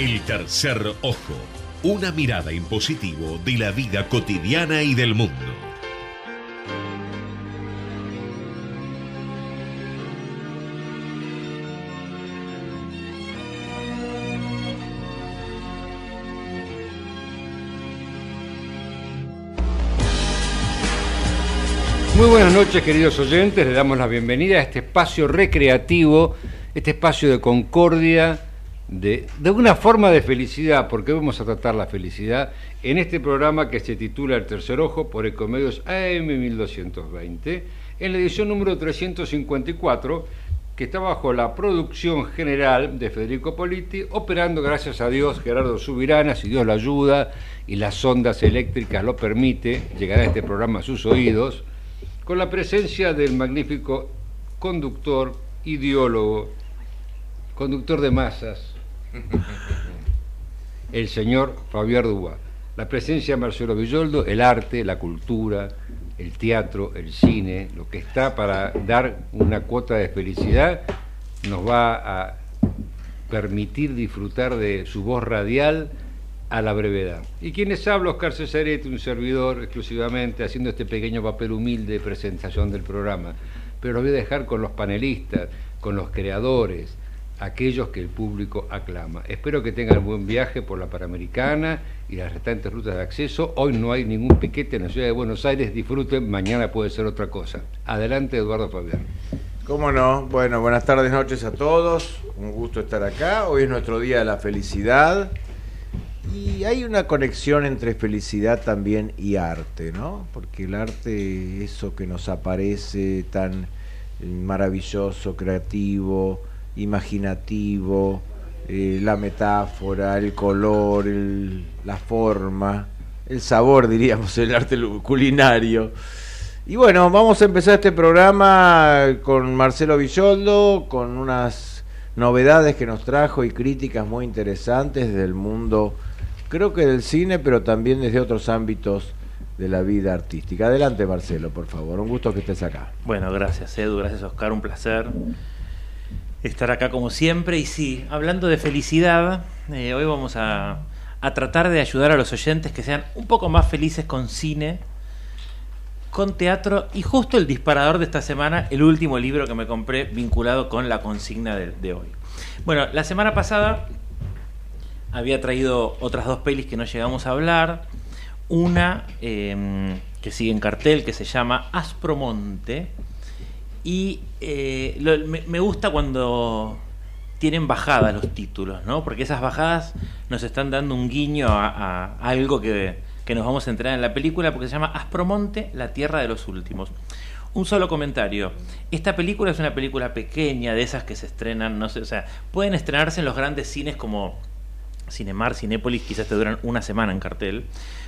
El tercer ojo, una mirada en positivo de la vida cotidiana y del mundo. Muy buenas noches queridos oyentes, le damos la bienvenida a este espacio recreativo, este espacio de concordia, de, de una forma de felicidad, porque vamos a tratar la felicidad en este programa que se titula El Tercer Ojo por Ecomedios AM 1220, en la edición número 354, que está bajo la producción general de Federico Politi, operando gracias a Dios Gerardo Subirana, si Dios lo ayuda y las ondas eléctricas lo permite, llegará este programa a sus oídos con la presencia del magnífico conductor, ideólogo, conductor de masas, el señor Fabián Dubá. La presencia de Marcelo Villoldo, el arte, la cultura, el teatro, el cine, lo que está para dar una cuota de felicidad, nos va a permitir disfrutar de su voz radial a la brevedad. Y quienes habla, Oscar Cesarete, un servidor exclusivamente, haciendo este pequeño papel humilde de presentación del programa. Pero lo voy a dejar con los panelistas, con los creadores, aquellos que el público aclama. Espero que tengan buen viaje por la Panamericana y las restantes rutas de acceso. Hoy no hay ningún piquete en la ciudad de Buenos Aires, disfruten, mañana puede ser otra cosa. Adelante, Eduardo Fabián. ¿Cómo no? Bueno, buenas tardes, noches a todos. Un gusto estar acá. Hoy es nuestro día de la felicidad. Y hay una conexión entre felicidad también y arte, ¿no? Porque el arte, eso que nos aparece tan maravilloso, creativo, imaginativo, eh, la metáfora, el color, el, la forma, el sabor, diríamos, el arte culinario. Y bueno, vamos a empezar este programa con Marcelo Villoldo, con unas novedades que nos trajo y críticas muy interesantes del mundo creo que del cine, pero también desde otros ámbitos de la vida artística. Adelante, Marcelo, por favor. Un gusto que estés acá. Bueno, gracias, Edu. Gracias, Oscar. Un placer estar acá como siempre. Y sí, hablando de felicidad, eh, hoy vamos a, a tratar de ayudar a los oyentes que sean un poco más felices con cine, con teatro y justo el disparador de esta semana, el último libro que me compré vinculado con la consigna de, hoy. Bueno, la semana pasada había traído otras dos pelis que no llegamos a hablar. Una eh, que sigue en cartel, que se llama Aspromonte. Y eh, me, gusta cuando tienen bajadas los títulos, ¿no? Porque esas bajadas nos están dando un guiño a, algo que, que, nos vamos a entrar en la película, porque se llama Aspromonte, la tierra de los últimos. Un solo comentario. Esta película es una película pequeña, de esas que se estrenan, no sé, o sea, pueden estrenarse en los grandes cines como Cinemar, Cinépolis, quizás te duran una semana en cartel,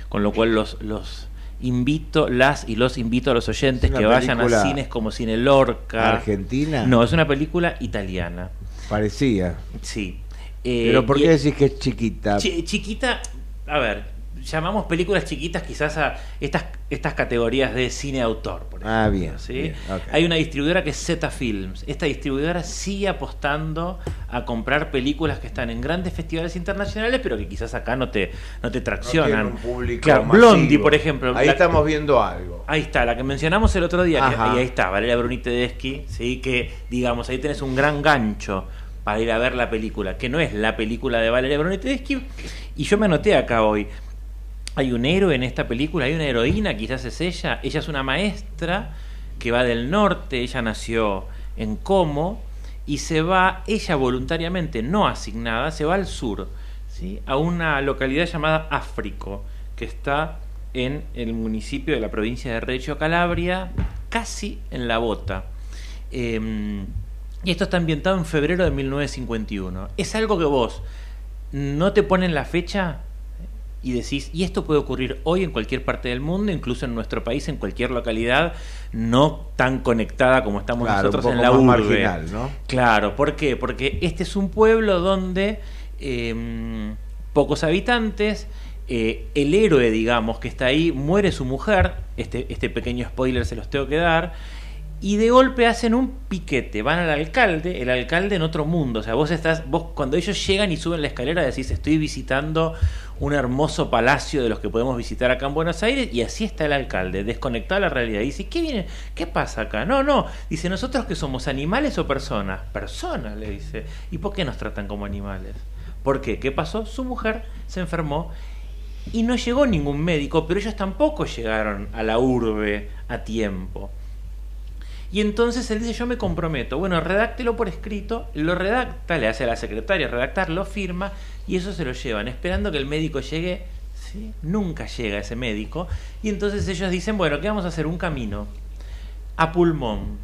con lo cual los, los invito, las y los invito a los oyentes que vayan a cines como Cine Lorca. ¿Argentina? No, es una película italiana. Parecía. Sí. Eh, Pero ¿por qué decís que es chiquita? Ch chiquita, a ver, llamamos películas chiquitas quizás a estas, estas categorías de cine autor, por ejemplo. Ah, bien. ¿sí? bien okay. Hay una distribuidora que es Z Films. Esta distribuidora sigue apostando a comprar películas que están en grandes festivales internacionales, pero que quizás acá no te, no te traccionan. No un público claro, masivo. Blondie, por ejemplo. Ahí la, estamos viendo algo. Ahí está, la que mencionamos el otro día, que, ahí está, Valeria Bruni Tedeschi, ¿sí? que digamos, ahí tenés un gran gancho para ir a ver la película, que no es la película de Valeria Bruni Tedeschi, y yo me anoté acá hoy hay un héroe en esta película, hay una heroína, quizás es ella. Ella es una maestra que va del norte, ella nació en Como y se va, ella voluntariamente, no asignada, se va al sur, ¿sí? a una localidad llamada Áfrico, que está en el municipio de la provincia de Reggio Calabria, casi en la bota. Eh, y esto está ambientado en febrero de 1951. Es algo que vos no te ponen la fecha y decís, y esto puede ocurrir hoy en cualquier parte del mundo, incluso en nuestro país, en cualquier localidad, no tan conectada como estamos claro, nosotros en la urbe. marginal, ¿no? Claro, ¿por qué? Porque este es un pueblo donde eh, pocos habitantes, eh, el héroe, digamos, que está ahí, muere su mujer, este, este pequeño spoiler se los tengo que dar, y de golpe hacen un piquete, van al alcalde, el alcalde en otro mundo, o sea, vos estás, vos cuando ellos llegan y suben la escalera decís, estoy visitando un hermoso palacio de los que podemos visitar acá en Buenos Aires, y así está el alcalde, desconectado de la realidad. Y dice, ¿qué viene? ¿Qué pasa acá? No, no, dice, nosotros que somos animales o personas, personas, le dice, ¿y por qué nos tratan como animales? ¿Por qué? ¿Qué pasó? Su mujer se enfermó y no llegó ningún médico, pero ellos tampoco llegaron a la urbe a tiempo. Y entonces él dice, yo me comprometo. Bueno, redáctelo por escrito, lo redacta, le hace a la secretaria redactar, lo firma y eso se lo llevan, esperando que el médico llegue. Nunca llega ese médico. Y entonces ellos dicen, bueno, ¿qué vamos a hacer? Un camino a pulmón.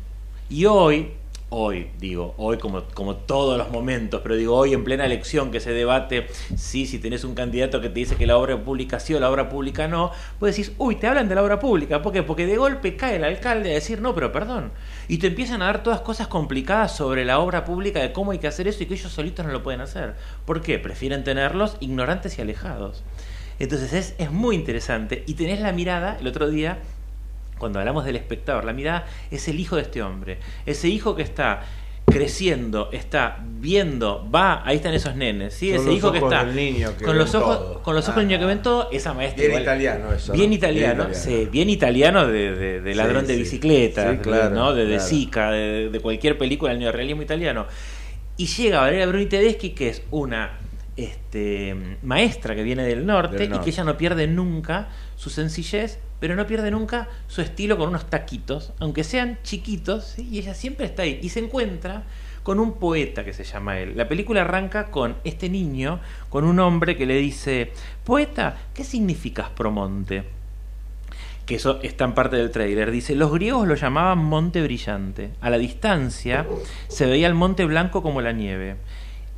Y hoy, hoy, digo, hoy como, como todos los momentos, pero digo, hoy en plena elección que se debate si, si tenés un candidato que te dice que la obra pública sí o la obra pública no, pues decís, uy, te hablan de la obra pública. ¿Por qué? Porque de golpe cae el alcalde a decir, no, pero perdón. Y te empiezan a dar todas cosas complicadas sobre la obra pública, de cómo hay que hacer eso y que ellos solitos no lo pueden hacer. ¿Por qué? Prefieren tenerlos ignorantes y alejados. Entonces es, es muy interesante. Y tenés la mirada, el otro día cuando hablamos del espectador, la mirada es el hijo de este hombre, ese hijo que está creciendo, está viendo, va, ahí están esos nenes, ¿sí? Ese los hijo que ojos está del niño que con los ojos con los ojos del niño que ven todo, esa maestra Bien igual- italiano eso, ¿no? bien Bien italiano, italiano. sí, bien italiano de, de- de Sí, ladrón de bicicleta, Sí, claro, ¿no? de, de claro. Zika, de, de cualquier película del neorrealismo italiano. Y llega Valeria Bruni Tedeschi, que es una este, maestra que viene del norte, Del y que ella no pierde nunca su sencillez, pero no pierde nunca su estilo con unos taquitos, aunque sean chiquitos, y ella siempre está ahí. Y se encuentra con un poeta que se llama él. La película arranca con este niño, con un hombre que le dice, poeta, ¿qué significa Aspromonte? que eso está en parte del trailer, dice, los griegos lo llamaban monte brillante. A la distancia se veía el monte blanco como la nieve.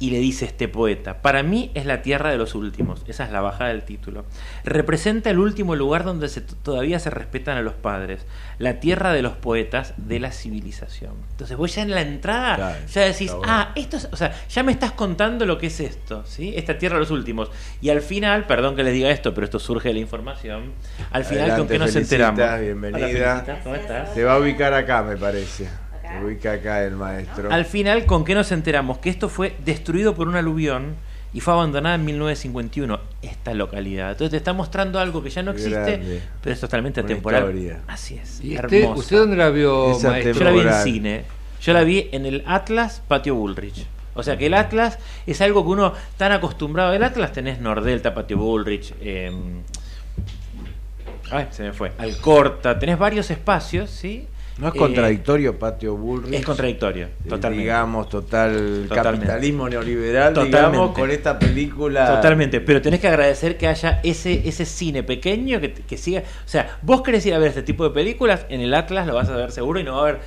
Y le dice este poeta, para mí es la tierra de los últimos, esa es la bajada del título. Representa el último lugar donde se, todavía se respetan a los padres, la tierra de los poetas, de la civilización. Entonces vos ya en la entrada Claro, ya decís, bueno. ah, esto es, o sea, ya me estás contando lo que es esto, ¿sí? Esta tierra de los últimos. Y al final, perdón que les diga esto, pero esto surge de la información, al final con qué nos Felicita, enteramos. bienvenida. Hola, ¿cómo estás? Se va a ubicar acá, me parece. Se ubica acá el maestro. Al final, ¿con qué nos enteramos? Que esto fue destruido por un aluvión y fue abandonada en 1951, esta localidad. Entonces te está mostrando algo que ya no existe, grande. pero es totalmente Una atemporal. historia. Así es. ¿Y este-. ¿Usted dónde la vio, maestro? Yo la vi en cine. Yo la vi en el Atlas Patio Bullrich. O sea que el Atlas es algo que uno tan acostumbrado. El Atlas tenés Nordelta, Patio Bullrich, eh, ay, se me fue. Alcorta, tenés varios espacios, ¿sí? ¿No es Eh, contradictorio Patio Bullrich? es contradictorio, Eh, totalmente. Digamos, total Totalmente. capitalismo neoliberal, Totalmente. digamos, con esta película. Totalmente, pero tenés que agradecer que haya ese, ese cine pequeño que, que siga. O sea, vos querés ir a ver este tipo de películas, en el Atlas lo vas a ver seguro y no va a haber.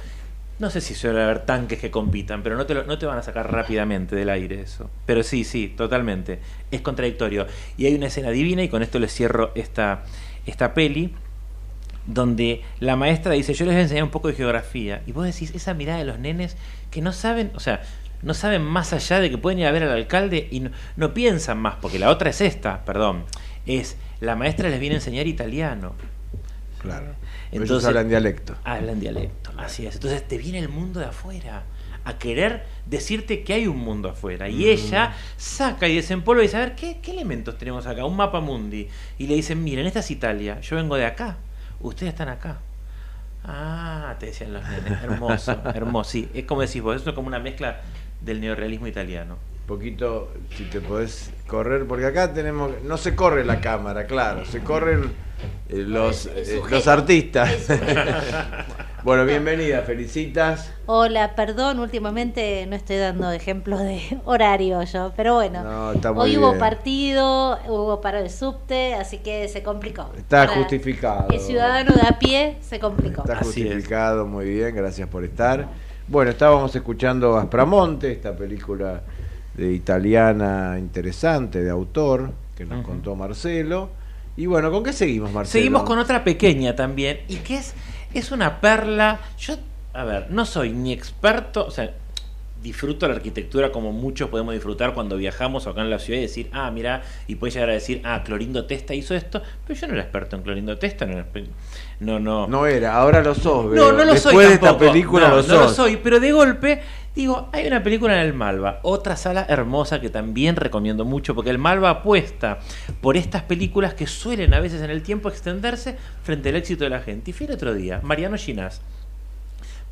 No sé si suele haber tanques que compitan, pero no te, lo- no te van a sacar rápidamente del aire eso. Pero sí, sí, totalmente. Es contradictorio. Y hay una escena divina, y con esto les cierro esta, esta peli, donde la maestra dice, yo les voy a enseñar un poco de geografía. Y vos decís, esa mirada de los nenes que no saben, o sea, no saben más allá de que pueden ir a ver al alcalde y no, no piensan más, porque la otra es esta, perdón, es la maestra les viene a enseñar italiano. Claro. Ellos Entonces- hablan dialecto. Hablan dialecto, así es. Entonces te viene el mundo de afuera a querer decirte que hay un mundo afuera. Y ella saca y desempolva y dice, a ver, ¿qué, qué elementos tenemos acá? Un mapa mundi. Y le dicen, miren, esta es Italia, yo vengo de acá, ustedes están acá. Ah, te decían los nenes, hermoso, hermoso. Sí, es como decís vos, es como una mezcla del neorrealismo italiano. Poquito, si te podés correr, porque acá tenemos. No se corre la cámara, claro, se corren eh, los, eh, los artistas. Bueno, bienvenida, felicitas. Hola, perdón, últimamente no estoy dando ejemplos de horario yo, pero bueno. No, está muy hoy hubo partido, hubo para el subte, así que se complicó. Está Para justificado. El ciudadano de a pie se complicó. Está Así es. justificado, muy bien, gracias por estar. Bueno, estábamos escuchando Aspramonte, esta película de italiana interesante, de autor, que nos contó Marcelo. Y bueno, ¿con qué seguimos, Marcelo? Seguimos con otra pequeña también, y que es, es una perla. Yo, a ver, no soy ni experto, o sea, disfruto la arquitectura como muchos podemos disfrutar cuando viajamos acá en la ciudad y decir, ah, mira, y puedes llegar a decir, ah, Clorindo Testa hizo esto, pero yo no era experto en Clorindo Testa, no, era no, no, No era, ahora lo sos. no, no lo Después soy de esta tampoco. película no, lo no sos. lo soy, pero de golpe digo, hay una película en el Malva, otra sala hermosa que también recomiendo mucho, porque el Malva apuesta por estas películas que suelen a veces en el tiempo extenderse frente al éxito de la gente. Y fui el otro día, Mariano Ginás,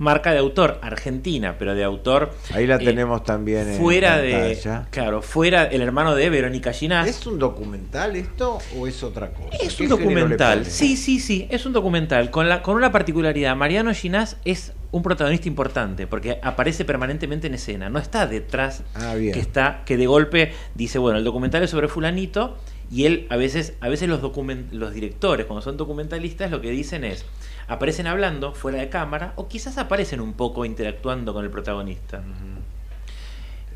marca de autor argentina, pero de autor Ahí la eh, tenemos también en fuera de, claro, fuera el hermano de Verónica Ginás. ¿Es un documental esto o es otra cosa? Es ¿Qué un documental, sí, sí, sí, es un documental con, la, con una particularidad. Mariano Ginás es un protagonista importante porque aparece permanentemente en escena, no está detrás Ah, bien. que está que de golpe dice, bueno, el documental es sobre fulanito y él a veces a veces los document- los directores cuando son documentalistas lo que dicen es aparecen hablando fuera de cámara o quizás aparecen un poco interactuando con el protagonista.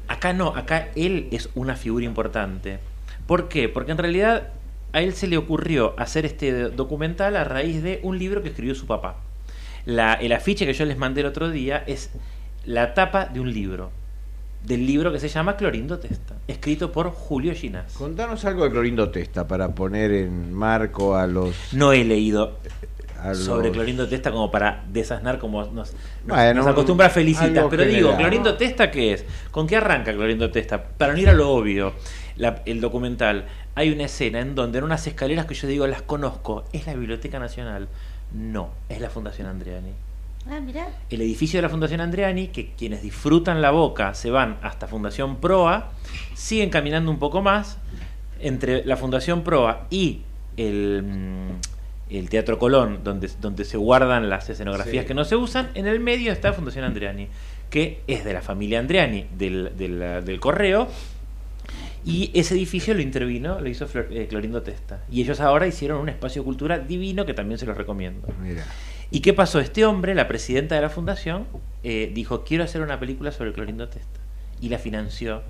Acá no, acá él es una figura importante. ¿Por qué? Porque en realidad a él se le ocurrió hacer este documental a raíz de un libro que escribió su papá. La, el afiche que yo les mandé el otro día es la tapa de un libro. Del libro que se llama Clorindo Testa, escrito por Julio Ginás. Contanos algo de Clorindo Testa para poner en marco a los. No he leído a los- sobre Clorindo Testa como para desasnar como nos, nos- Bueno, nos acostumbra a felicitar. algo Pero digo, general. Clorindo Testa, ¿qué es? ¿Con qué arranca Clorindo Testa? Para no ir a lo obvio, la- el documental, hay una escena en donde en unas escaleras que yo digo las conozco, ¿es la Biblioteca Nacional? No, es la Fundación Andreani. Ah, mirá. El edificio de la Fundación Andreani, que quienes disfrutan la boca se van hasta Fundación Proa, siguen caminando un poco más entre la Fundación Proa y el, mm, el Teatro Colón, donde, donde se guardan las escenografías Sí. que no se usan. En el medio está Fundación Andreani, que es de la familia Andreani, del, del, del correo. Y ese edificio lo intervino, lo hizo Flor- eh, Clorindo Testa. Y ellos ahora hicieron un espacio cultural divino que también se los recomiendo. Mira. ¿Y qué pasó? Este hombre, la presidenta de la fundación, eh, dijo, quiero hacer una película sobre Clorindo Testa. Y la financió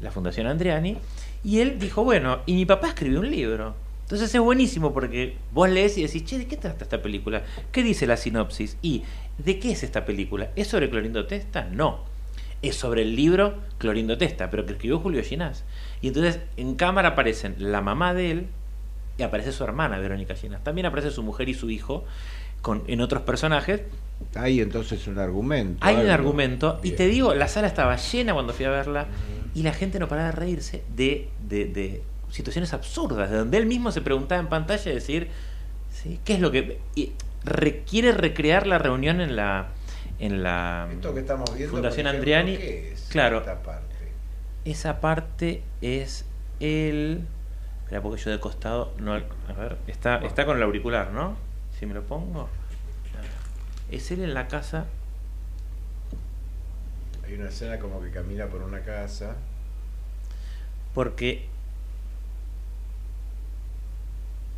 la Fundación Andreani. Y él dijo, bueno, y mi papá escribió un libro. Entonces es buenísimo porque vos lees y decís, che, ¿de qué trata esta película? ¿Qué dice la sinopsis? ¿Y de qué es esta película? ¿Es sobre Clorindo Testa? No. Es sobre el libro Clorindo Testa, pero que escribió Julio Ginás. Y entonces en cámara aparecen la mamá de él y aparece su hermana, Verónica Ginás. También aparece su mujer y su hijo con, en otros personajes. Hay entonces un argumento. Hay un argumento, y te digo, la sala estaba llena cuando fui a verla, y la gente no paraba de reírse de, de- de situaciones absurdas, de donde él mismo se preguntaba en pantalla y decir, ¿sí? ¿qué es lo que... y requiere recrear la reunión en la... En la Esto que estamos viendo. Fundación ejemplo, Andriani, ¿qué es claro. esta parte? Esa parte es el... Espera, porque yo de costado... No, a ver, está, está con el auricular, ¿no? Si me lo pongo... Es él en la casa Hay una escena como que camina por una casa. porque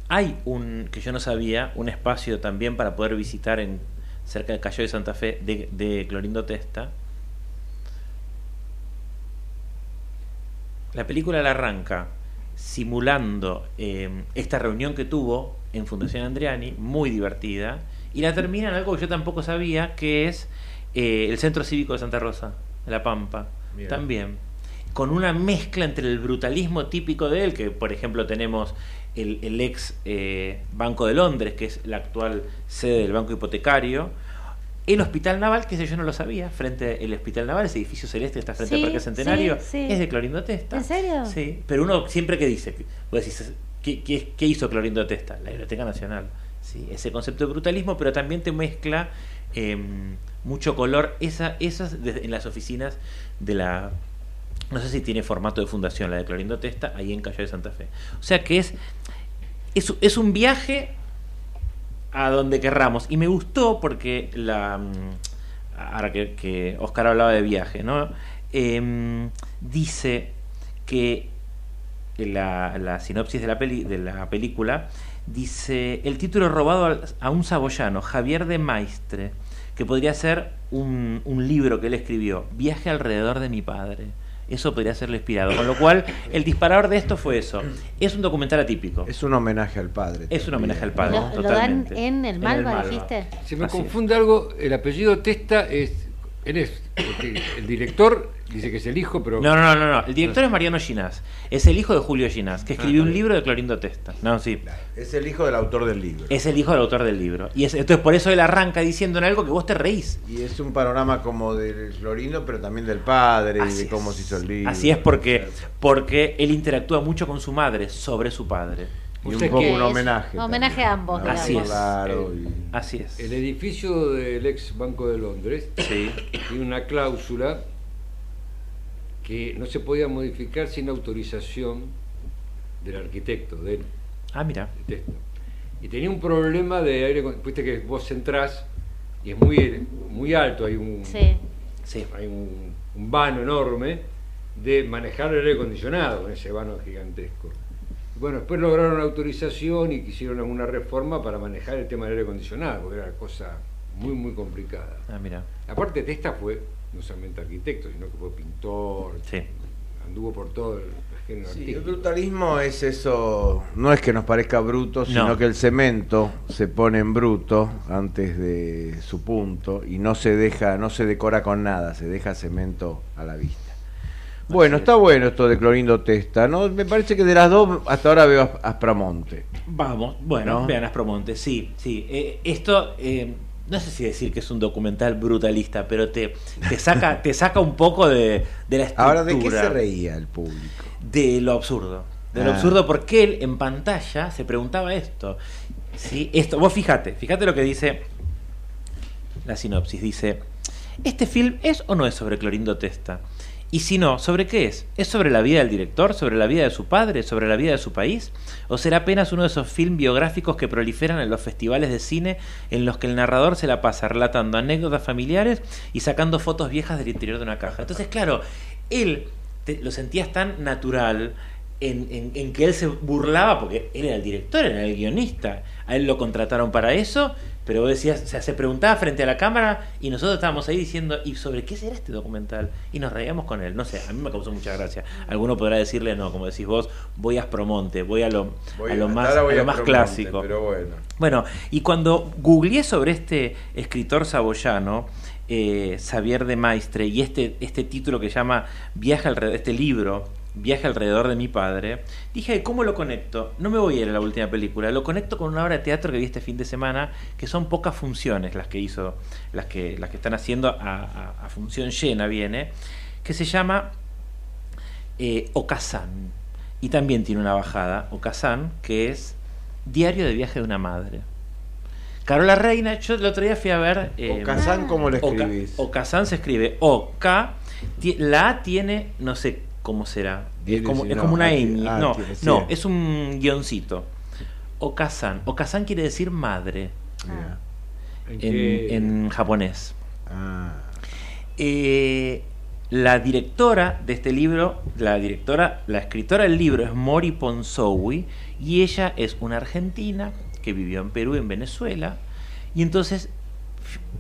hay un, que yo no sabía, un espacio también para poder visitar en cerca del Cayo de Santa Fe de, de Clorindo Testa. La película la arranca simulando eh, esta reunión que tuvo en Fundación Andriani, muy divertida, y la termina en algo que yo tampoco sabía, que es eh, el Centro Cívico de Santa Rosa, La Pampa, Mira. también, con una mezcla entre el brutalismo típico de él, que por ejemplo tenemos el, el ex eh, Banco de Londres, que es la actual sede del Banco Hipotecario, el Hospital Naval, que ese yo no lo sabía, frente al Hospital Naval, ese edificio celeste que está frente Sí, al Parque Centenario, sí, sí. es de Clorindo Testa. ¿En serio? Sí, pero uno siempre que dice, vos decís, ¿qué, qué, qué hizo Clorindo Testa? La Biblioteca Nacional. Sí, ese concepto de brutalismo, pero también te mezcla eh, mucho color, esa, esas desde- en las oficinas de la... No sé si tiene formato de fundación la de Clorindo Testa, ahí en Calle de Santa Fe. O sea que es, es, un viaje a donde querramos. Y me gustó porque la. mm, Ahora que, Oscar hablaba de viaje, ¿no? Em, dice que la, sinopsis de la, película dice el título robado a un saboyano, Javier de Maistre, que podría ser un, un libro que él escribió, Viaje alrededor de mi padre. Eso podría serlo inspirado. Con lo cual, el disparador de esto fue eso. Es un documental atípico. Es un homenaje al padre. Es un homenaje al padre. ¿no? Lo, lo dan totalmente. en el En Malva, el Malva. dijiste. Se me Así es. confunde algo, el apellido Testa es Él es, porque el director dice que es el hijo, pero... No, no, no, no. El director es Mariano Ginás. Es el hijo de Julio Ginás, que escribió un libro de Clorindo Testa. No, sí. Es el hijo del autor del libro. Es el hijo del autor del libro. Y es, entonces por eso él arranca diciendo en algo que vos te reís. Y es un panorama como del Florindo, pero también del padre y de cómo es. se hizo el libro. Así es porque, porque él interactúa mucho con su madre sobre su padre. Y un poco un homenaje. homenaje también. a ambos, Así es. Claro, y- Así es. El edificio del ex Banco de Londres Sí. tiene una cláusula que no se podía modificar sin autorización del arquitecto, de él, Ah, mira. Y tenía un problema de aire, viste que vos entrás y es muy, muy alto, hay un, Sí. Sí. hay un, un vano enorme de manejar el aire acondicionado con ese vano gigantesco. Bueno, después lograron la autorización y quisieron una reforma para manejar el tema del aire acondicionado, porque era cosa muy, muy complicada. Ah, mira. Aparte, Testa fue no solamente arquitecto, sino que fue pintor, Sí. anduvo por todo el género Sí, el artístico. brutalismo es eso, no es que nos parezca bruto, sino No. que el cemento se pone en bruto antes de su punto y no se deja, no se decora con nada, se deja cemento a la vista. Bueno, es. está bueno esto de Clorindo Testa, ¿no? Me parece que de las dos hasta ahora veo Aspramonte. Vamos, bueno, ¿No? vean Aspromonte, sí, sí. Eh, esto, eh, no sé si decir que es un documental brutalista, pero te, te saca, te saca un poco de, de la estructura. Ahora, ¿de qué se reía el público? De lo absurdo. De lo Ah. absurdo, porque él en pantalla se preguntaba esto. ¿sí? Esto, vos fíjate, fíjate lo que dice la sinopsis. Dice, ¿este film es o no es sobre Clorindo Testa? Y si no, ¿sobre qué es? ¿Es sobre la vida del director? ¿Sobre la vida de su padre? ¿Sobre la vida de su país? ¿O será apenas uno de esos films biográficos que proliferan en los festivales de cine en los que el narrador se la pasa relatando anécdotas familiares y sacando fotos viejas del interior de una caja? Entonces, claro, él te- lo sentías tan natural en, en- en que él se burlaba, porque él era el director, era el guionista, a él lo contrataron para eso, pero vos decías, o sea, se preguntaba frente a la cámara y nosotros estábamos ahí diciendo, ¿y sobre qué será este documental? Y nos reíamos con él, no sé, a mí me causó mucha gracia. Alguno podrá decirle, no, como decís vos, voy a Aspromonte, voy a lo, Voy- a lo hasta más, a lo más clásico. Pero bueno. Bueno, y cuando googleé sobre este escritor saboyano, eh, Xavier de Maistre, y este, este título que llama Viaje alrededor, este libro, Viaje alrededor de mi padre, dije, ¿cómo lo conecto? No me voy a ir a la última película, lo conecto con una obra de teatro que vi este fin de semana, que son pocas funciones las que hizo, las que, las que están haciendo a, a- a función llena viene, que se llama eh, Okazán. Y también tiene una bajada, Okazán, que es Diario de viaje de una madre. Carola Reina, yo el otro día fui a ver... eh, Okazán, ¿cómo lo Oka- escribís? Okazán se escribe O-K, la A tiene, no sé cómo será, es como, es una ah, ñ, ah, no, no, es un guioncito. Okazán, Okazán quiere decir madre Mira. ¿En japonés. Ah. Eh, la directora de este libro, la directora, la escritora del libro es Mori Ponsowi y ella es una argentina que vivió en Perú, en Venezuela y entonces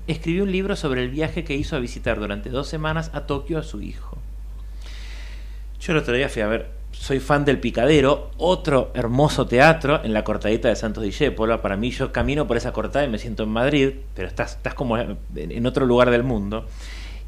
escribió un libro sobre el viaje que hizo a visitar durante dos semanas a Tokio a su hijo. Yo el otro día fui a ver, soy fan del Picadero, otro hermoso teatro en la cortadita de Santos Discépolo. Para mí, yo camino por esa cortada y me siento en Madrid, pero estás, estás como en otro lugar del mundo.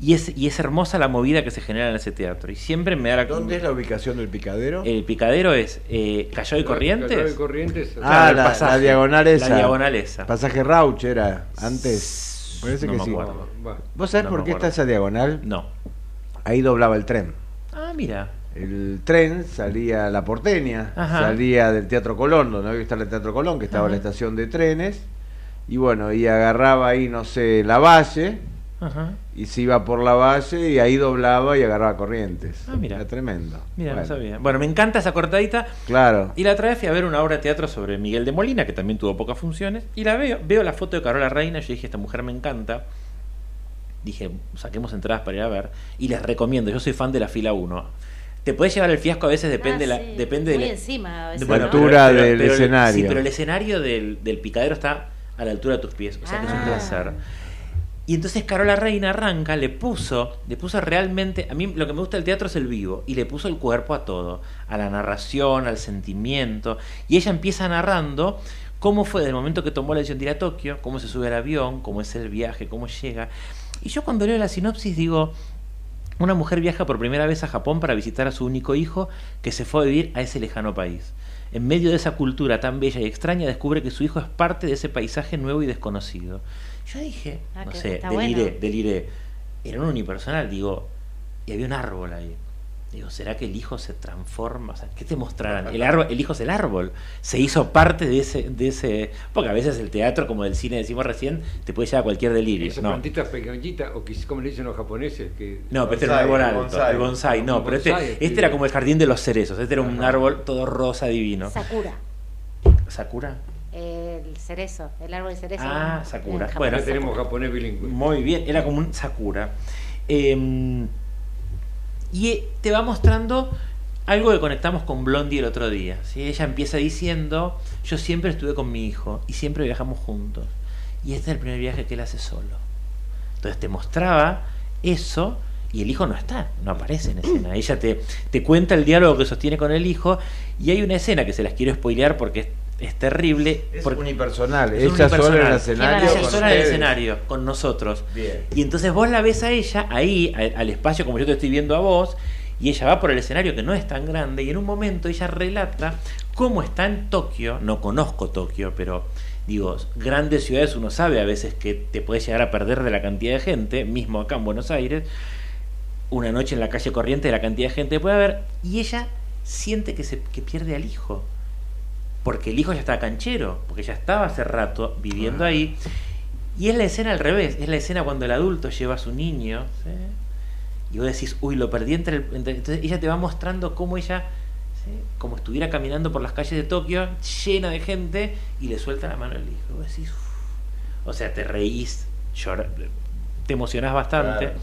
Y es, y es hermosa la movida que se genera en ese teatro. Y siempre me da la. ¿Dónde es la ubicación del picadero? El Picadero es eh, Callao y Corrientes. Callao y Corrientes. ah, la, pasaje. la diagonal esa. La diagonal esa. Pasaje Rauch era antes. Parece No que me sí. acuerdo. ¿Vos sabés No por qué está acuerdo. esa diagonal? No. Ahí doblaba el tren. Ah, mira. El tren salía a la porteña, Ajá. salía del Teatro Colón, donde hoy está el Teatro Colón, que estaba Ajá. la estación de trenes, y bueno, y agarraba ahí, no sé, la valle, Ajá. y se iba por la valle, y ahí doblaba y agarraba corrientes. Ah, mira. Era tremendo. Mira, Bueno, no sabía. Bueno, me encanta esa cortadita. Claro. Y la otra vez fui a ver una obra de teatro sobre Miguel de Molina, que también tuvo pocas funciones, y la veo, veo la foto de Carola Reina, yo dije, esta mujer me encanta. Dije, saquemos entradas para ir a ver, y les recomiendo, yo soy fan de la fila 1. Te puedes llevar el fiasco a veces, depende, Ah, la, depende de Muy la- encima a veces, de- La ¿no? altura del escenario. Sí, pero el escenario del, del picadero está a la altura de tus pies, o sea que es un Ah. placer. Y entonces Carola Reina arranca, le puso, le puso realmente, a mí lo que me gusta del teatro es el vivo, y le puso el cuerpo a todo, a la narración, al sentimiento, y ella empieza narrando cómo fue desde el momento que tomó la decisión de ir a Tokio, cómo se sube al avión, cómo es el viaje, cómo llega. Y yo cuando leo la sinopsis digo, una mujer viaja por primera vez a Japón para visitar a su único hijo que se fue a vivir a ese lejano país. En medio de esa cultura tan bella y extraña descubre que su hijo es parte de ese paisaje nuevo y desconocido. Yo dije, Ah, no sé, deliré, bueno. deliré. Era un unipersonal, digo, y había un árbol ahí. Digo, ¿será que el hijo se transforma? O sea, ¿qué te mostrarán? El árbol, el hijo es el árbol. Se hizo parte de ese, de ese. Porque a veces el teatro, como del cine decimos recién, te puede llevar a cualquier delirio. Esas No, plantitas pequeñitas, o quizás como le dicen los japoneses, que no, pero este era un árbol Bonsai, alto, bonsai. el bonsai, no, pero este, bonsai, este era como el jardín de los cerezos, este era un Ajá. árbol todo rosa divino. Sakura. ¿Sakura? El cerezo, el árbol de cerezo. Ah, Sakura. en Bueno, ya tenemos japonés bilingüe. Muy bien, era como un Sakura. Eh, y eh, te va mostrando algo que conectamos con Blondie el otro día. ¿sí? Ella empieza diciendo, yo siempre estuve con mi hijo y siempre viajamos juntos. Y este es el primer viaje que él hace solo. Entonces te mostraba eso y el hijo no está, no aparece en escena. Ella te, te cuenta el diálogo que sostiene con el hijo y hay una escena que se las quiero spoilear porque es, terrible. Es porque unipersonal. es Ella unipersonal. sola en el escenario. ella con sola en el escenario, con nosotros. Bien. Y entonces vos la ves a ella ahí, al espacio como yo te estoy viendo a vos, y ella va por el escenario que no es tan grande, y en un momento ella relata cómo está en Tokio, no conozco Tokio, pero digo, grandes ciudades uno sabe a veces que te puedes llegar a perder de la cantidad de gente, mismo acá en Buenos Aires, una noche en la calle corriente de la cantidad de gente que puede haber, y ella siente que, se, que pierde al hijo. Porque el hijo ya está canchero, porque ya estaba hace rato viviendo Ah. ahí. Y es la escena al revés, es la escena cuando el adulto lleva a su niño. ¿sí? Y vos decís, uy, lo perdí entre, el- entre-". Entonces ella te va mostrando cómo ella, ¿sí? como estuviera caminando por las calles de Tokio, llena de gente, y le suelta la mano al hijo. Vos decís, "Uf". o sea, te reís, te emocionás bastante. Claro.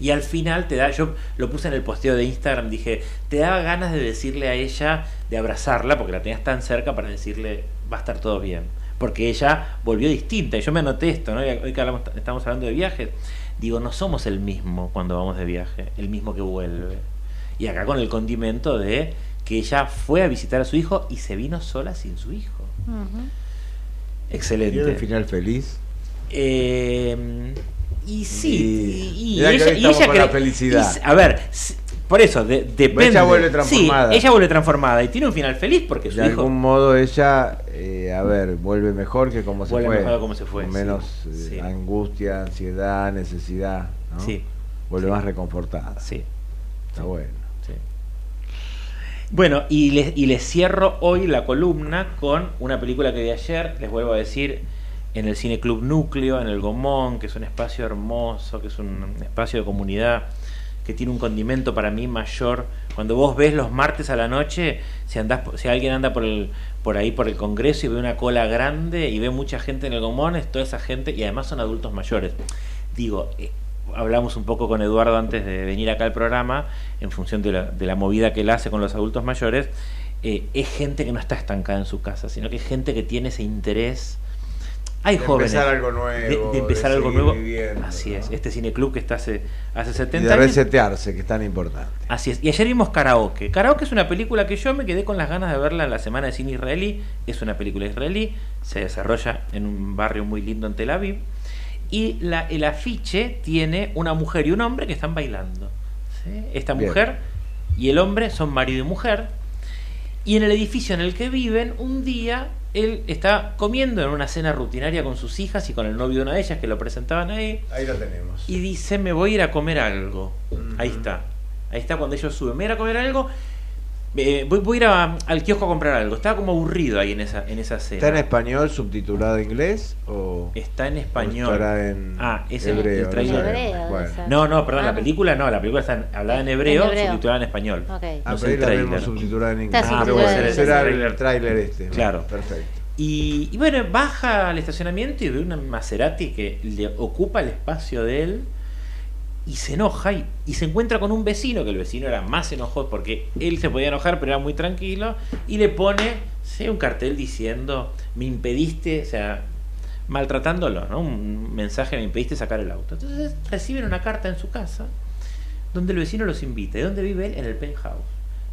Y al final te da, yo lo puse en el posteo de Instagram, dije, te daba ganas de decirle a ella, de abrazarla, porque la tenías tan cerca para decirle, va a estar todo bien. Porque ella volvió distinta, y yo me anoté esto, ¿no? Y Hoy que hablamos- estamos hablando de viajes, digo, no somos el mismo cuando vamos de viaje, el mismo que vuelve. Y acá con el condimento de que ella fue a visitar a su hijo y se vino sola sin su hijo. Excelente. ¿Tiene un final feliz? Eh, y sí, Y- y, y ella, y ella con la felicidad. y- a ver, por eso, de- depende. Ella vuelve transformada. Sí, ella vuelve transformada y tiene un final feliz porque su De hijo. algún modo ella, eh, a ver, vuelve mejor que como se Vuelve fue. mejor que como se fue, Con sí. menos eh, Sí. angustia, ansiedad, necesidad. ¿no? Sí, Vuelve más reconfortada. sí, Está bueno. Bueno, y les, y les cierro hoy la columna con una película que vi ayer, les vuelvo a decir, en el Cine Club Núcleo, en el Gomón, que es un espacio hermoso, que es un espacio de comunidad que tiene un condimento para mí mayor. Cuando vos ves los martes a la noche, si andás, si alguien anda por el, por ahí por el Congreso y ve una cola grande y ve mucha gente en el Gomón, es toda esa gente y además son adultos mayores. Digo, eh, hablamos un poco con Eduardo antes de venir acá al programa, en función de la, de la movida que él hace con los adultos mayores, eh, es gente que no está estancada en su casa, sino que es gente que tiene ese interés. Hay De jóvenes. empezar algo nuevo, De, de empezar de algo nuevo. viviendo, Así es. ¿no? Este cineclub que está hace, hace Y 70 de años. resetearse, que es tan importante. Así es. Y ayer vimos Karaoke. Karaoke es una película que yo me quedé con las ganas de verla en la semana de cine israelí. Es una película israelí. Se desarrolla en un barrio muy lindo en Tel Aviv. Y la, el afiche tiene una mujer y un hombre que están bailando. ¿sí? Esta Bien. mujer y el hombre son marido y mujer. Y en el edificio en el que viven, un día él está comiendo en una cena rutinaria con sus hijas y con el novio de una de ellas que lo presentaban ahí Ahí lo tenemos. y dice, me voy a ir a comer algo. Ahí está. Ahí está cuando ellos suben. Me voy a ir a comer algo. Eh, voy, voy a ir a- al kiosco a comprar algo. Estaba como aburrido ahí en esa, en esa cena. ¿Está en español subtitulado en inglés o Está en español. estará en Ah, es el- hebreo? el no trailer. Hebreo, Bueno. ser. No, no, perdón, Ah, la no. película no, la película está hablada en hebreo, En hebreo. subtitulada en español. Ok. Ah, No pero el la vemos subtitulada en inglés. Ah, subtitulada bueno, en será el tráiler este. Claro. Perfecto. Y, y bueno, baja al estacionamiento y ve una Maserati que le ocupa el espacio de él y se enoja y, se encuentra con un vecino, que el vecino era más enojado porque él se podía enojar pero era muy tranquilo, y le pone sí, un cartel diciendo, me impediste, o sea, maltratándolo, ¿no? Un mensaje, me impediste sacar el auto. Entonces reciben una carta en su casa donde el vecino los invita. ¿Y dónde vive él? En el penthouse.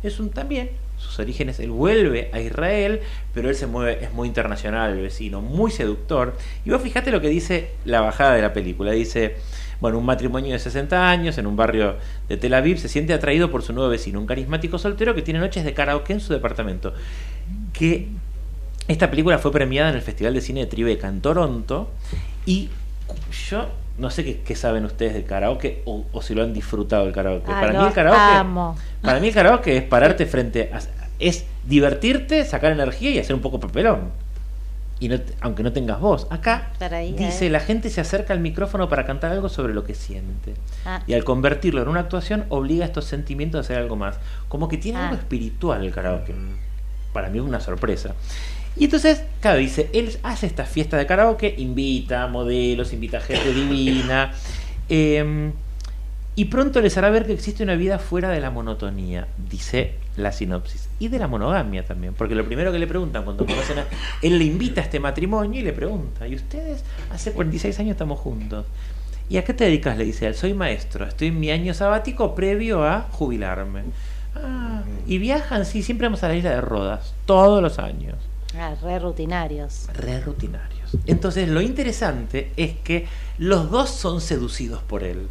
es un también sus orígenes, él vuelve a Israel, pero él se mueve, es muy internacional, el vecino, muy seductor. Y vos fijate lo que dice la bajada de la película. Dice, bueno, un matrimonio de 60 años en un barrio de Tel Aviv se siente atraído por su nuevo vecino, un carismático soltero que tiene noches de karaoke en su departamento. Que esta película fue premiada en el Festival de Cine de Tribeca en Toronto y yo no sé qué, qué saben ustedes del karaoke o, o si lo han disfrutado el karaoke. Ah, para mí el karaoke, amo. para mí el karaoke es pararte frente a, es divertirte, sacar energía y hacer un poco papelón. Y no aunque no tengas voz. Acá ahí, dice eh. la gente se acerca al micrófono para cantar algo sobre lo que siente. Ah. Y al convertirlo en una actuación obliga a estos sentimientos a hacer algo más. Como que tiene Ah. algo espiritual el karaoke. Para mí es una sorpresa. Y entonces, claro, dice, él hace esta fiesta de karaoke, invita a modelos, invita gente divina. eh, y pronto les hará ver que existe una vida fuera de la monotonía, dice la sinopsis. Y de la monogamia también, porque lo primero que le preguntan cuando conocen a... Él le invita a este matrimonio y le pregunta, ¿y ustedes? Hace 46 años estamos juntos. ¿Y a qué te dedicas? Le dice él, soy maestro, estoy en mi año sabático previo a jubilarme. Ah, y viajan, sí, siempre vamos a la isla de Rodas, todos los años Ah, re rutinarios. re rutinarios. Entonces lo interesante es que los dos son seducidos por él.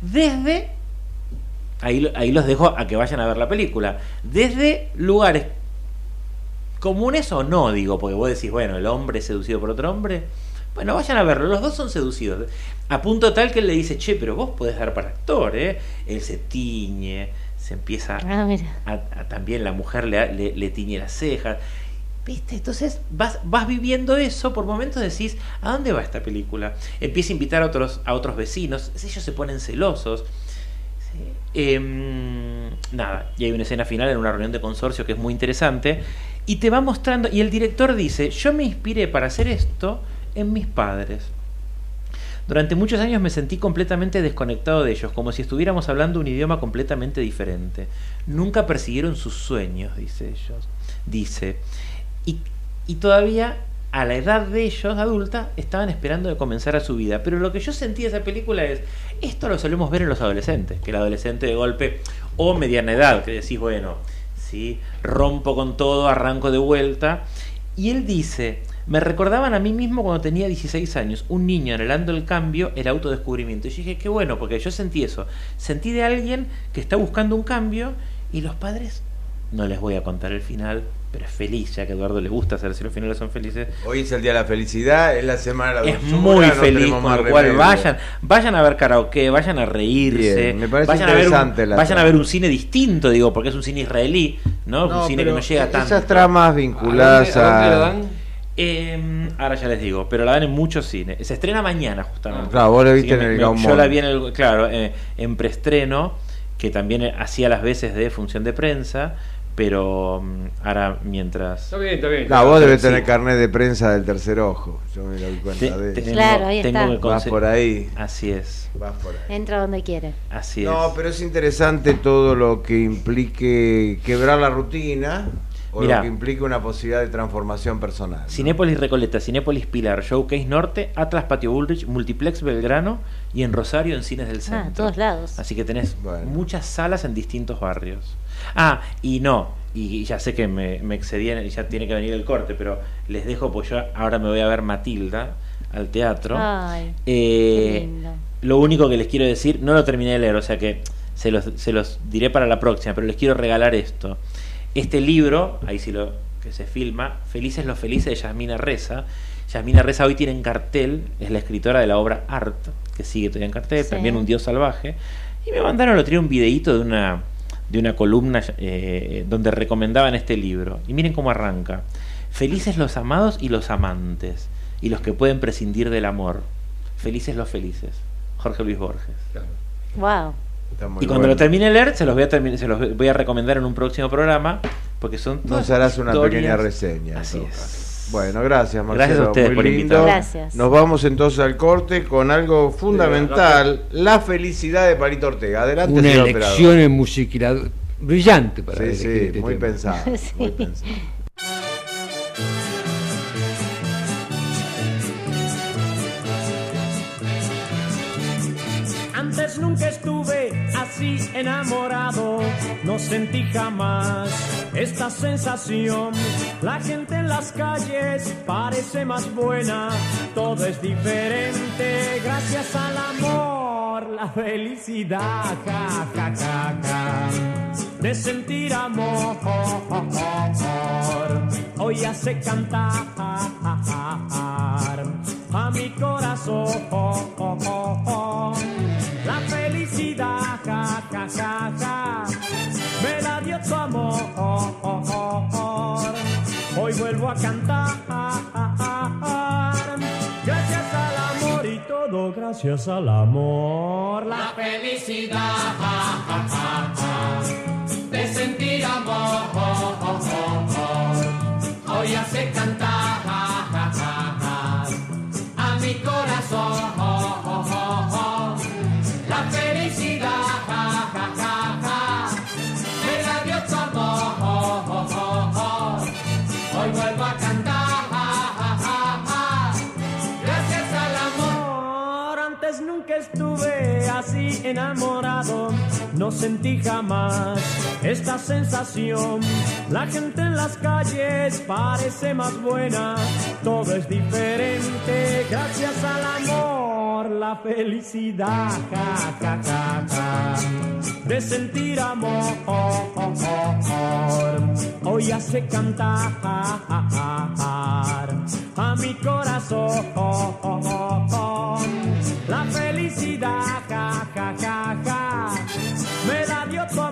Desde, ahí, ahí los dejo a que vayan a ver la película, desde lugares comunes o no, digo, porque vos decís, bueno, el hombre es seducido por otro hombre. Bueno, vayan a verlo, los dos son seducidos. A punto tal que él le dice, che, pero vos podés dar para actor, ¿eh? Él se tiñe, se empieza Ah, a- a- también la mujer le, le, le tiñe las cejas. ¿Viste? Entonces vas, vas viviendo eso, por momentos decís, ¿a dónde va esta película? Empieza a invitar a otros, a otros vecinos, ellos se ponen celosos. Em, nada, y hay una escena final en una reunión de consorcio que es muy interesante, y te va mostrando, y el director dice, yo me inspiré para hacer esto en mis padres. Durante muchos años me sentí completamente desconectado de ellos, como si estuviéramos hablando un idioma completamente diferente. Nunca persiguieron sus sueños, dice ellos. Dice. Y, y todavía a la edad de ellos, adulta, estaban esperando de comenzar a su vida. Pero lo que yo sentí de esa película es, esto lo solemos ver en los adolescentes, que el adolescente de golpe, o mediana edad, que decís, bueno, sí, rompo con todo, arranco de vuelta. Y él dice, me recordaban a mí mismo cuando tenía 16 años, un niño anhelando el cambio, el autodescubrimiento. Y yo dije, qué bueno, porque yo sentí eso. Sentí de alguien que está buscando un cambio y los padres, no les voy a contar el final, pero es feliz, ya que a Eduardo le gusta saber si los finales son felices. Hoy es el día de la felicidad, es la semana de la Es muy no feliz, con lo cual remedio. vayan, vayan a ver karaoke, vayan a reírse, Bien, me parece vayan, a ver, interesante un, la vayan a ver un cine distinto, digo, porque es un cine israelí, ¿no? No, un cine que no llega tanto. Esas tramas vinculadas ¿A dónde- a dónde la a... dan? Eh, ahora ya les digo, pero la dan en muchos cines. Se estrena mañana, justamente. Ah, claro, vos la viste en el me- Gaumont. Yo la vi en el, claro, eh, en preestreno, que también hacía las veces de función de prensa, pero mm, ahora mientras. Está bien, está bien. No, vos debes Sí. tener carnet de prensa del tercer ojo. Yo me doy cuenta te- de eso. Claro, ahí tengo está. que Vas por ahí. Así es, Vas por ahí. Entra donde quiere. así No, es. pero es interesante todo lo que implique quebrar la rutina o Mirá. lo que implique una posibilidad de transformación personal. ¿no? Cinépolis Recoleta, Cinépolis Pilar, Showcase Norte, Atlas Patio Bullrich, Multiplex Belgrano y en Rosario en Cines del Ah, Centro. en todos lados. Así que tenés Bueno. muchas salas en distintos barrios. Ah, y no, y ya sé que me, me excedí y ya tiene que venir el corte, pero les dejo, pues yo ahora me voy a ver Matilda al teatro. Ay, Eh, lindo. lo único que les quiero decir, no lo terminé de leer, o sea que se los, se los diré para la próxima, pero les quiero regalar esto. Este libro, ahí sí lo que se filma, Felices los Felices de Yasmina Reza. Yasmina Reza hoy tiene en cartel, es la escritora de la obra Art, que sigue todavía en cartel, Sí. también Un Dios Salvaje. Y me mandaron, lo tenía un videíto de una, de una columna eh, donde recomendaban este libro. Y miren cómo arranca. Felices los amados y los amantes, y los que pueden prescindir del amor. Felices los felices. Jorge Luis Borges. Claro. Wow. Está muy Y cuando bueno. lo termine de leer, se los voy a se los voy a recomendar en un próximo programa, porque son Nos harás una pequeña reseña. Así es. Bueno, gracias Marcelo. Gracias a ustedes muy por lindo. invitarme. Gracias. Nos vamos entonces al corte con algo fundamental, la felicidad de Parito Ortega. Adelante, Una señor elección en musiquilado brillante para. Sí, sí, este muy pensado, Sí. muy pensado. Antes nunca estuve así enamorado, no sentí jamás esta sensación. La gente en las calles parece más buena, todo es diferente gracias al amor, la felicidad, ja, ja, ja, ja, de sentir amor. Hoy hace cantar a mi corazón felicidad, ja, ja, ja, ja, me la dio tu amor. Hoy vuelvo a cantar, gracias al amor y todo gracias al amor. La felicidad, ja, ja, ja, ja, de sentir amor. Hoy hace cantar enamorado, no sentí jamás esta sensación. La gente en las calles parece más buena, todo es diferente gracias al amor, la felicidad, ja, ja, ja, ja, de sentir amor. Hoy hace cantar a mi corazón la felicidad, ja, ja, ja, ja,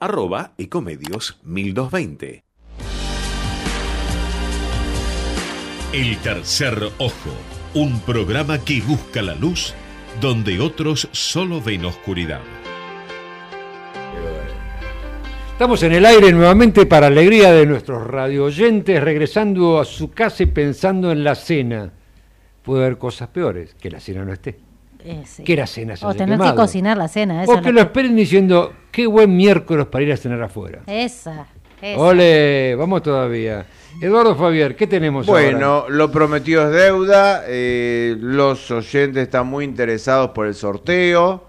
arroba ecomedios 1220. El tercer ojo, un programa que busca la luz donde otros solo ven oscuridad. Estamos en el aire nuevamente para alegría de nuestros radio oyentes, regresando a su casa y pensando en la cena. Puede haber cosas peores, que la cena no esté. Eh, sí. Que la cena se O tener que quemado. cocinar la cena. Eso O es que lo lo esperen diciendo, qué buen miércoles para ir a cenar afuera. Esa. esa. Ole, vamos todavía. Eduardo Fabier, ¿qué tenemos ahora? Bueno, lo prometido es deuda. eh, los oyentes están muy interesados por el sorteo.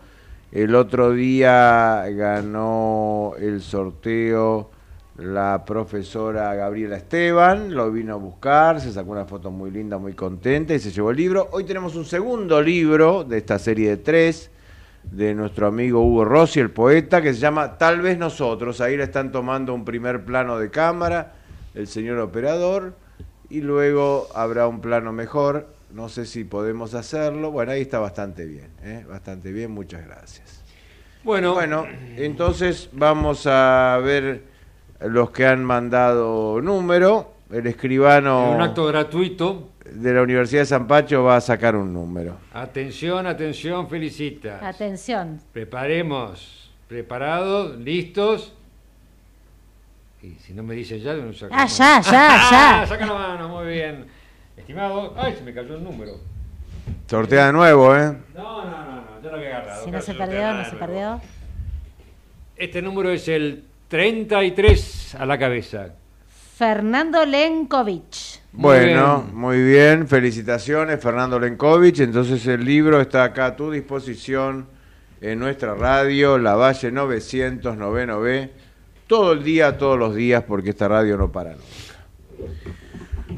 El otro día ganó el sorteo la profesora Gabriela Esteban. Lo vino a buscar, se sacó una foto muy linda, muy contenta y se llevó el libro. Hoy tenemos un segundo libro de esta serie de tres de nuestro amigo Hugo Rossi, el poeta, que se llama Tal vez nosotros. Ahí le están tomando un primer plano de cámara, el señor operador, y luego habrá un plano mejor. No sé si podemos hacerlo. Bueno, ahí está bastante bien, ¿eh? bastante bien, muchas gracias. Bueno, Bueno, entonces vamos a ver los que han mandado número. El escribano en un acto gratuito. de la Universidad de San Pacho va a sacar un número. Atención, atención, felicitas. Atención. Preparemos. Preparados, listos. Y si no me dicen ya, no saco Ah, la ya, mano. ya, ya. Saca la mano, muy bien. Estimado, ay, se me cayó el número. Sortea de nuevo, ¿eh? No, no, no, no, yo lo había agarrado. Si no se perdió, no se perdió. Este número es el 33 a la cabeza. Fernando Lenkovich. Muy Bueno, bien. muy bien, felicitaciones Fernando Lenkovich. Entonces el libro está acá a tu disposición en nuestra radio, La Valle 999, todo el día, todos los días, porque esta radio no para nunca.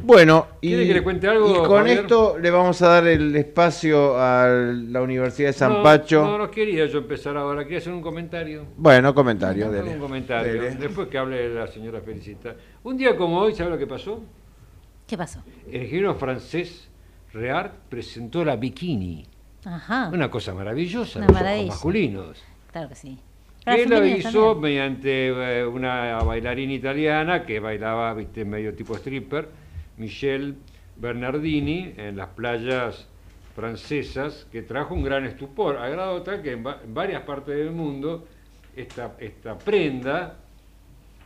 Bueno, y, ¿Quiere que le cuente algo, y con Javier? esto le vamos a dar el espacio a la Universidad de San no, Pacho. No, no quería yo empezar ahora, quería hacer un comentario. Bueno, comentario, Hago dele. un comentario, Dele. después que hable la señora Felicita. Un día como hoy, ¿sabe lo que pasó? ¿Qué pasó? El ingeniero francés Reart presentó la bikini. Ajá. Una cosa maravillosa, Una los ojos masculinos. Claro que sí. Que Para lo hizo también. mediante eh, una bailarina italiana que bailaba, viste, medio tipo stripper, Michelle Bernardini, en las playas francesas, que trajo un gran estupor, a grado tal que en, va- en varias partes del mundo esta, esta prenda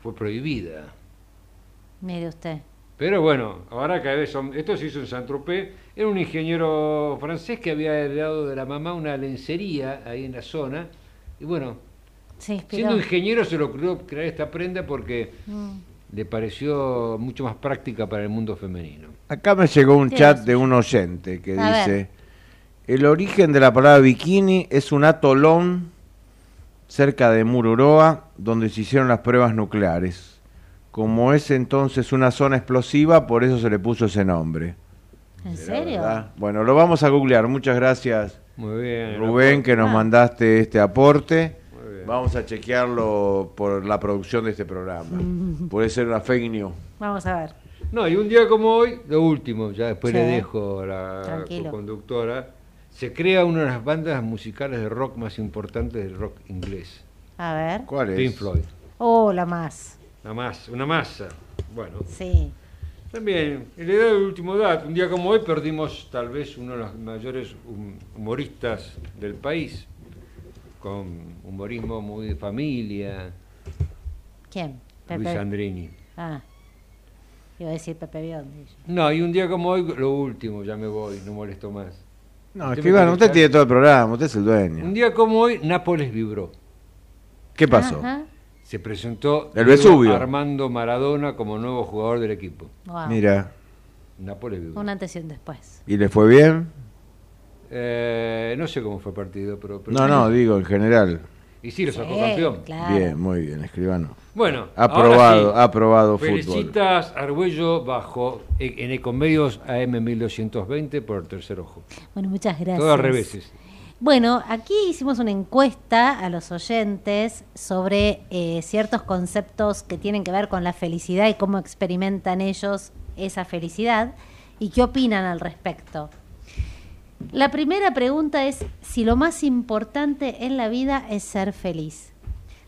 fue prohibida. Mire usted. Pero bueno, ahora cada vez son. Esto se hizo en Saint-Tropez. Era un ingeniero francés que había heredado de la mamá una lencería ahí en la zona. Y bueno, siendo ingeniero se lo ocurrió crear esta prenda porque Mm. Le pareció mucho más práctica para el mundo femenino. Acá me llegó un chat de un oyente que A dice, ver. el origen de la palabra bikini es un atolón cerca de Mururoa donde se hicieron las pruebas nucleares. Como es entonces una zona explosiva, por eso se le puso ese nombre. ¿En ¿Será serio? verdad? Bueno, lo vamos a googlear. Muchas gracias, Muy bien. Rubén, que nos Ah. mandaste este aporte. Bien. Vamos a chequearlo por la producción de este programa. Puede ser una fake news. Vamos a ver. No, y un día como hoy, lo último, ya después Sí. le dejo a la conductora, se crea una de las bandas musicales de rock más importantes del rock inglés, A ver. ¿Cuál es? Pink Floyd. Oh, la más. Una masa, una masa. Bueno, Sí. también, y le doy el último dato. Un día como hoy perdimos tal vez uno de los mayores hum- humoristas del país, con humorismo muy de familia, ¿Quién? Luis Pepe. Andrini. Ah. Iba a decir Pepe Biondi. No, y un día como hoy, lo último, ya me voy, no molesto más. No, Usted escribano, me usted tiene todo el programa, usted es el dueño. Un día como hoy, Nápoles vibró. ¿Qué pasó? Ajá. Se presentó El Vesubio. Armando Maradona como nuevo jugador del equipo. Wow. Mira, Nápoles vibró. Un antes y un después. ¿y le fue bien? Eh, no sé cómo fue el partido, pero... pero No, no, digo en general. Y sí, lo sacó Sí, campeón. Claro. Bien, muy bien, escribano. Bueno, Aprobado, ahora sí. aprobado fútbol. Felicitas Argüello bajo e- en Ecomedios AM 1220 por el tercer ojo. Bueno, muchas gracias. Todo al revés. Bueno, aquí hicimos una encuesta a los oyentes sobre eh, ciertos conceptos que tienen que ver con la felicidad y cómo experimentan ellos esa felicidad y qué opinan al respecto. La primera pregunta es si lo más importante en la vida es ser feliz.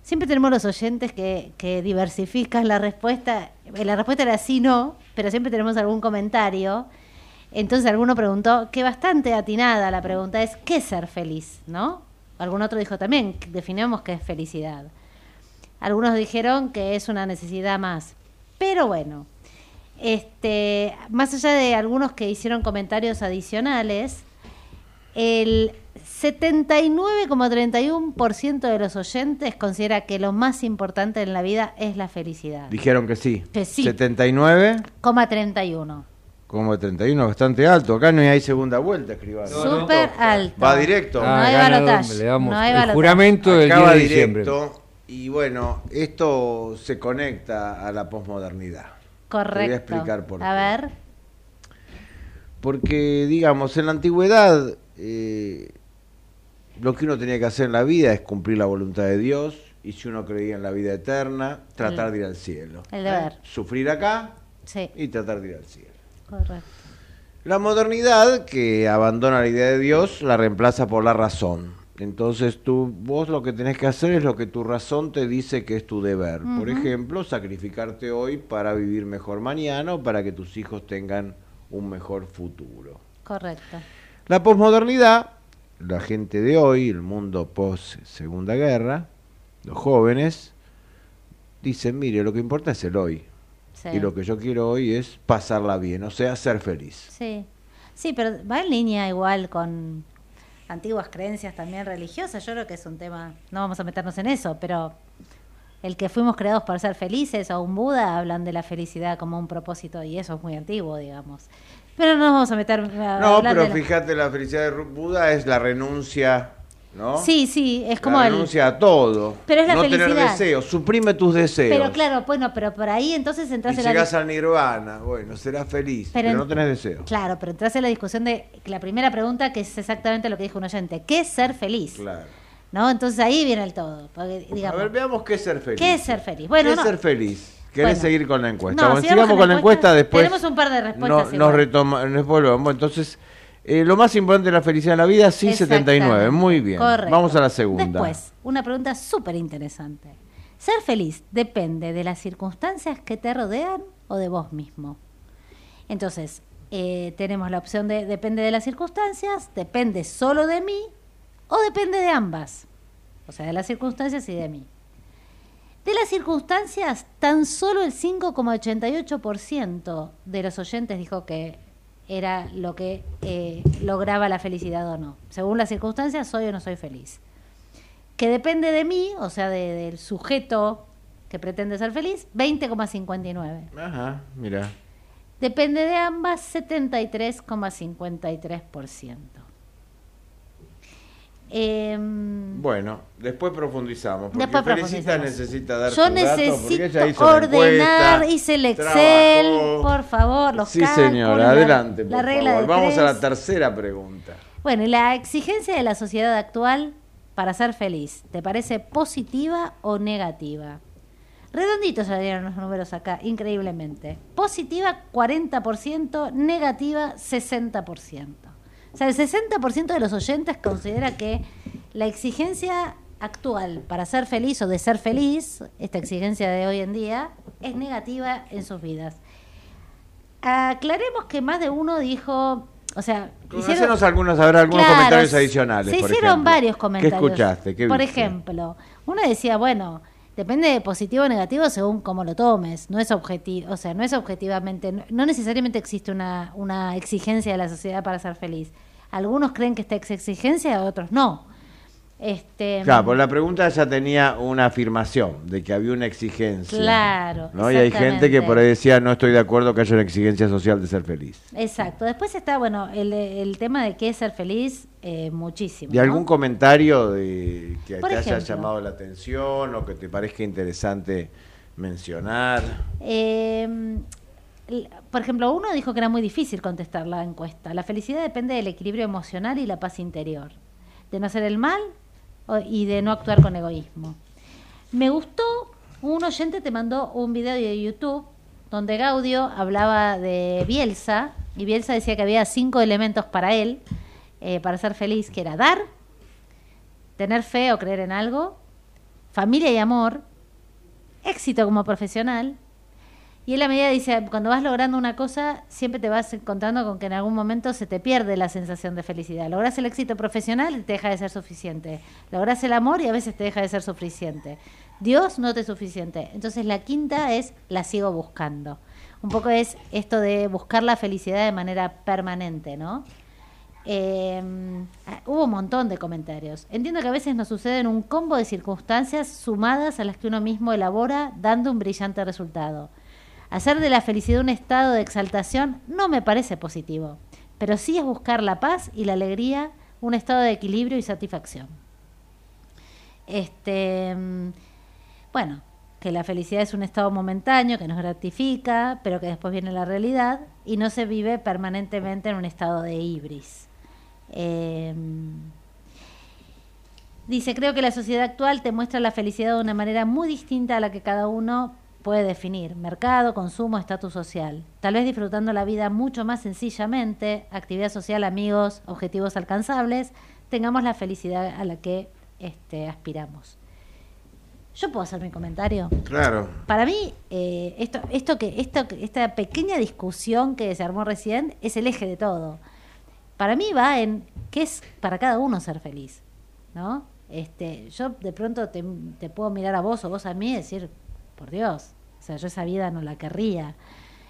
Siempre tenemos los oyentes que, diversifican la respuesta. Eh, La respuesta era sí, no, pero siempre tenemos algún comentario. Entonces alguno preguntó, que bastante atinada la pregunta es, ¿qué es ser feliz? ¿No? Algún otro dijo también, definamos qué es felicidad. Algunos dijeron que es una necesidad más. Pero bueno, este, más allá de algunos que hicieron comentarios adicionales, el 79,31% de los oyentes considera que lo más importante en la vida es la felicidad. Dijeron que sí. Que sí. 79, Coma 31. como 31, bastante alto. Acá no hay segunda vuelta, escribano. No, no. Súper alto. Va directo. No hay ganador, balotaje. le damos No hay el balotaje. juramento del Acaba 10 de diciembre. directo. Y bueno, esto se conecta a la posmodernidad. Correcto. Te voy a explicar por A qué. ver. Porque, digamos, en la antigüedad eh, lo que uno tenía que hacer en la vida es cumplir la voluntad de Dios y si uno creía en la vida eterna, tratar El- de ir al cielo. el deber. ¿Eh? Sufrir acá Sí, y tratar de ir al cielo. correcto. La modernidad, que abandona la idea de Dios, la reemplaza por la razón. Entonces tú, vos lo que tenés que hacer es lo que tu razón te dice que es tu deber. Por ejemplo, sacrificarte hoy para vivir mejor mañana o para que tus hijos tengan un mejor futuro. Correcto. La posmodernidad, la gente de hoy, el mundo post Segunda Guerra, los jóvenes, dicen, mire, lo que importa es el hoy. Sí. Y lo que yo quiero hoy es pasarla bien, o sea, ser feliz. Sí. Sí, pero va en línea igual con antiguas creencias también religiosas. Yo creo que es un tema, no vamos a meternos en eso, pero el que fuimos creados para ser felices o un Buda hablan de la felicidad como un propósito y eso es muy antiguo, digamos. Pero no nos vamos a meter a No, pero de la- fíjate, la felicidad de Buda es la renuncia, ¿no? Sí, sí, es como la el... renuncia a todo. Pero es la no tener felicidad. deseos, suprime tus deseos. Pero claro, bueno, pero por ahí entonces entras y en la... llegas al nirvana, bueno, serás feliz, Pero pero, no tenés deseos. Claro, pero entras en la discusión de la primera pregunta que es exactamente lo que dijo un oyente. ¿Qué es ser feliz? Claro. ¿No? Entonces ahí viene el todo. porque, digamos, a ver, veamos qué es ser feliz. ¿Qué es ser feliz? Bueno, ¿Qué no. es ser feliz? ¿Querés Bueno. seguir con la encuesta? No, Bueno, sigamos sigamos con la encuesta, después. Tenemos un par de respuestas no- nos igual. retoma, nos volvemos. Entonces, eh, lo más importante de la felicidad en la vida, sí, 79. Exactamente. Muy bien. Correcto. Vamos a la segunda. Después, una pregunta súper interesante. ¿Ser feliz depende de las circunstancias que te rodean o de vos mismo? Entonces, eh, tenemos la opción de depende de las circunstancias, depende solo de mí o depende de ambas. O sea, de las circunstancias y de mí. De las circunstancias, tan solo el 5,88% de los oyentes dijo que era lo que eh, lograba la felicidad o no. Según las circunstancias, soy o no soy feliz. Que depende de mí, o sea, de- del sujeto que pretende ser feliz, 20,59. Ajá, mira. Depende de ambas, 73,53%. Em, Bueno, después profundizamos. Porque Después Felicita profundizamos. necesita dar Yo necesito hizo ordenar, encuesta, hice el Excel, trabajó. por favor, los Sí, cálculos, señora, adelante, la por regla favor. de Vamos a la tercera pregunta. Bueno, y la exigencia de la sociedad actual para ser feliz, ¿te parece positiva o negativa? Redonditos salieron los números acá, increíblemente. Positiva 40%, negativa 60%. O sea, el 60% de los oyentes considera que la exigencia actual para ser feliz o de ser feliz, esta exigencia de hoy en día, es negativa en sus vidas. Aclaremos que más de uno dijo, o sea, Hacenos algunos, ver, algunos Claro, comentarios adicionales. Se por hicieron ejemplo. varios comentarios. ¿Qué escuchaste? ¿Qué por viste? ejemplo, uno decía, bueno, depende de positivo o negativo según cómo lo tomes. No es objetivo, o sea, no es objetivamente, no, no necesariamente existe una, una exigencia de la sociedad para ser feliz. Algunos creen que esta es exigencia, otros no. Este, Claro, pues la pregunta ya tenía una afirmación de que había una exigencia. Claro, ¿no? Y hay gente que por ahí decía, no estoy de acuerdo que haya una exigencia social de ser feliz. Exacto. Después está, bueno, el, el tema de qué es ser feliz, eh, muchísimo. ¿De ¿no? algún comentario de que Por te haya llamado la atención o que te parezca interesante mencionar? Eh, por ejemplo, uno dijo que era muy difícil contestar la encuesta. La felicidad depende del equilibrio emocional y la paz interior, de no hacer el mal y de no actuar con egoísmo. Me gustó, un oyente te mandó un video de YouTube donde Gaudio hablaba de Bielsa y Bielsa decía que había cinco elementos para él, eh, para ser feliz, que era dar, tener fe o creer en algo, familia y amor, éxito como profesional. Y él a medida dice, cuando vas logrando una cosa, siempre te vas encontrando con que en algún momento se te pierde la sensación de felicidad. Logras el éxito profesional y te deja de ser suficiente. Logras el amor y a veces te deja de ser suficiente. Dios no te es suficiente. Entonces la quinta es la sigo buscando. Un poco es esto de buscar la felicidad de manera permanente, ¿no? Eh, hubo un montón de comentarios. Entiendo que a veces nos suceden un combo de circunstancias sumadas a las que uno mismo elabora, dando un brillante resultado. Hacer de la felicidad un estado de exaltación no me parece positivo, pero sí es buscar la paz y la alegría, un estado de equilibrio y satisfacción. Este, mm, bueno, que la felicidad es un estado momentáneo que nos gratifica, pero que después viene la realidad y no se vive permanentemente en un estado de ibris. Eh, dice, creo que la sociedad actual te muestra la felicidad de una manera muy distinta a la que cada uno puede definir. Mercado, consumo, estatus social. Tal vez disfrutando la vida mucho más sencillamente, actividad social, amigos, objetivos alcanzables, tengamos la felicidad a la que este, aspiramos. ¿Yo puedo hacer mi comentario? Claro. Para mí, eh, esto, esto que, esto, esta pequeña discusión que se armó recién es el eje de todo. Para mí va en qué es para cada uno ser feliz, ¿no? Este, yo de pronto te, te puedo mirar a vos o vos a mí y decir, por Dios, o sea, yo esa vida no la querría.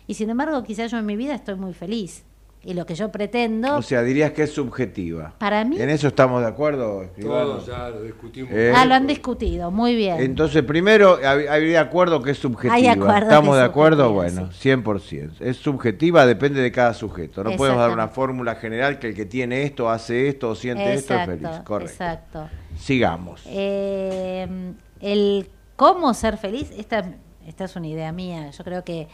Y sin embargo, quizás yo en mi vida estoy muy feliz. Y lo que yo pretendo, O sea, dirías que es subjetiva. para mí, ¿En eso estamos de acuerdo? Todos ya lo discutimos. Eh, ah, lo han discutido, muy bien. Entonces, primero, habría de acuerdo que es subjetiva. Hay acuerdo ¿Estamos de acuerdo? Bueno, 100%. Es subjetiva, depende de cada sujeto. No podemos dar una fórmula general que el que tiene esto, hace esto o siente esto es feliz. Correcto. exacto. Sigamos. Eh, el cómo ser feliz, esta, esta es una idea mía. Yo creo que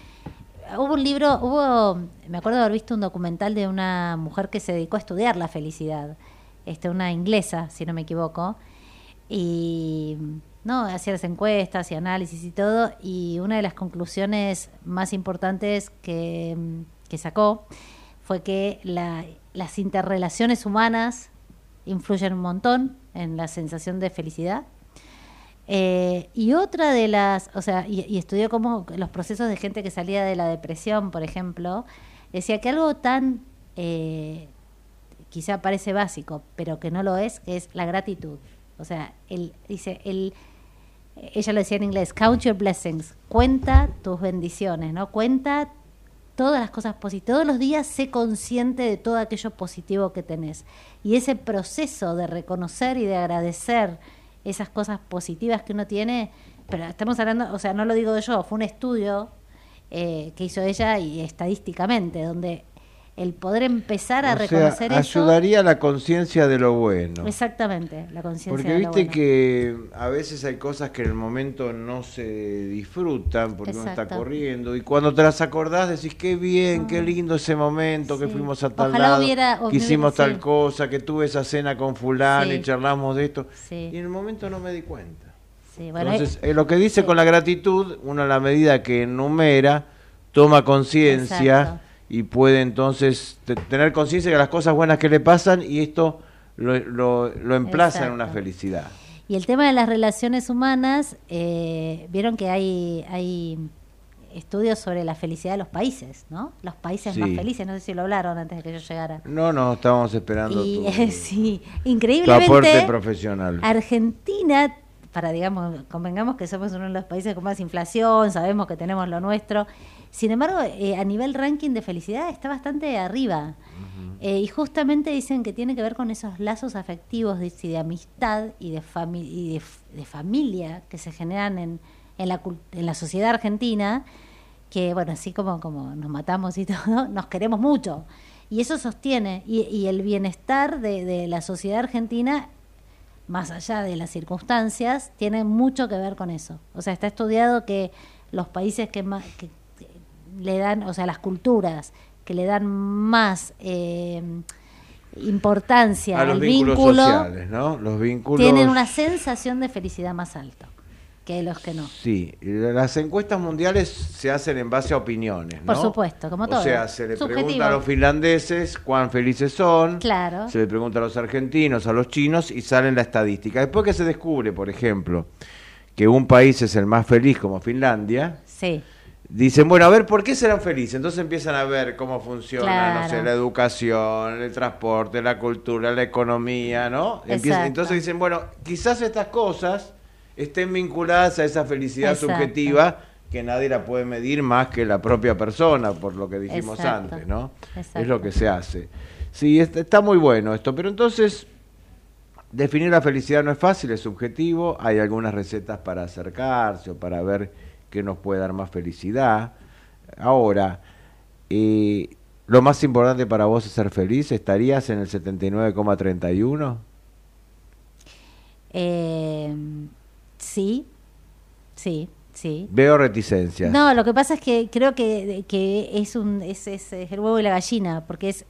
hubo un libro, hubo, me acuerdo de haber visto un documental de una mujer que se dedicó a estudiar la felicidad, este, una inglesa, si no me equivoco, y ¿no? Hacía las encuestas y análisis y todo, y una de las conclusiones más importantes que, que sacó fue que la- las interrelaciones humanas influyen un montón en la sensación de felicidad. Eh, y otra de las, o sea, y, estudió cómo los procesos de gente que salía de la depresión, por ejemplo, decía que algo tan, eh, quizá parece básico, pero que no lo es, que es la gratitud. O sea, el, dice, el, ella lo decía en inglés, count your blessings, cuenta tus bendiciones, ¿no? Cuenta todas las cosas positivas. Todos los días sé consciente de todo aquello positivo que tenés. Y ese proceso de reconocer y de agradecer esas cosas positivas que uno tiene, pero estamos hablando, o sea, no lo digo yo, fue un estudio eh, que hizo ella y estadísticamente, donde el poder empezar a O sea, reconocer eso... ayudaría a la conciencia de lo bueno. Exactamente, la conciencia Porque de lo viste bueno. que a veces hay cosas que en el momento no se disfrutan porque uno está corriendo y cuando te las acordás decís qué bien, qué lindo ese momento que fuimos a tal Ojalá lado, hubiera- que hicimos hubiera- tal sí. cosa, que tuve esa cena con fulano Sí. y charlamos de esto. Y en el momento no me di cuenta. Bueno, Entonces, eh, eh, lo que dice con la gratitud, uno a la medida que enumera, toma conciencia. Y puede entonces te- tener conciencia de las cosas buenas que le pasan y esto lo, lo, lo emplaza en una felicidad. Y el tema de las relaciones humanas, eh, vieron que hay, hay estudios sobre la felicidad de los países, ¿no? Los países más felices, no sé si lo hablaron antes de que yo llegara. No, no, estábamos esperando Y tu, sí, tu increíblemente aporte profesional. Argentina, para digamos, convengamos que somos uno de los países con más inflación, sabemos que tenemos lo nuestro. Sin embargo, eh, a nivel ranking de felicidad está bastante arriba. Eh, y justamente dicen que tiene que ver con esos lazos afectivos de, de amistad y de, fami- y de, familia que se generan en, en, la, en la sociedad argentina, que bueno, así como, como nos matamos y todo, nos queremos mucho. Y eso sostiene, y, y el bienestar de, de la sociedad argentina, más allá de las circunstancias, tiene mucho que ver con eso. O sea, está estudiado que los países que más que le dan, o sea, las culturas que le dan más eh, importancia A los al vínculos vínculo, sociales, ¿no? Los vínculos... tienen una sensación de felicidad más alta que los que no. Sí, las encuestas mundiales se hacen en base a opiniones, ¿no? Por supuesto, como todo. O sea, se le Subjetivo. pregunta a los finlandeses cuán felices son, Claro. se le pregunta a los argentinos, a los chinos y sale la estadística. Después que se descubre, por ejemplo, que un país es el más feliz como Finlandia, Sí, dicen, bueno, a ver, ¿por qué serán felices? Entonces empiezan a ver cómo funciona, no sé, la educación, el transporte, la cultura, la economía, ¿no? Empiezan- entonces dicen, bueno, quizás estas cosas estén vinculadas a esa felicidad Exacto. subjetiva que nadie la puede medir más que la propia persona, por lo que dijimos Exacto. antes, ¿no? Exacto. Es lo que se hace. Sí, est- está muy bueno esto, pero entonces definir la felicidad no es fácil, es subjetivo, hay algunas recetas para acercarse o para ver qué nos puede dar más felicidad. Ahora, eh, lo más importante para vos es ser feliz, ¿estarías en el 79,31? Eh, sí, sí, sí. Veo reticencias. No, lo que pasa es que creo que, que es, un, es, es- es el huevo y la gallina, porque es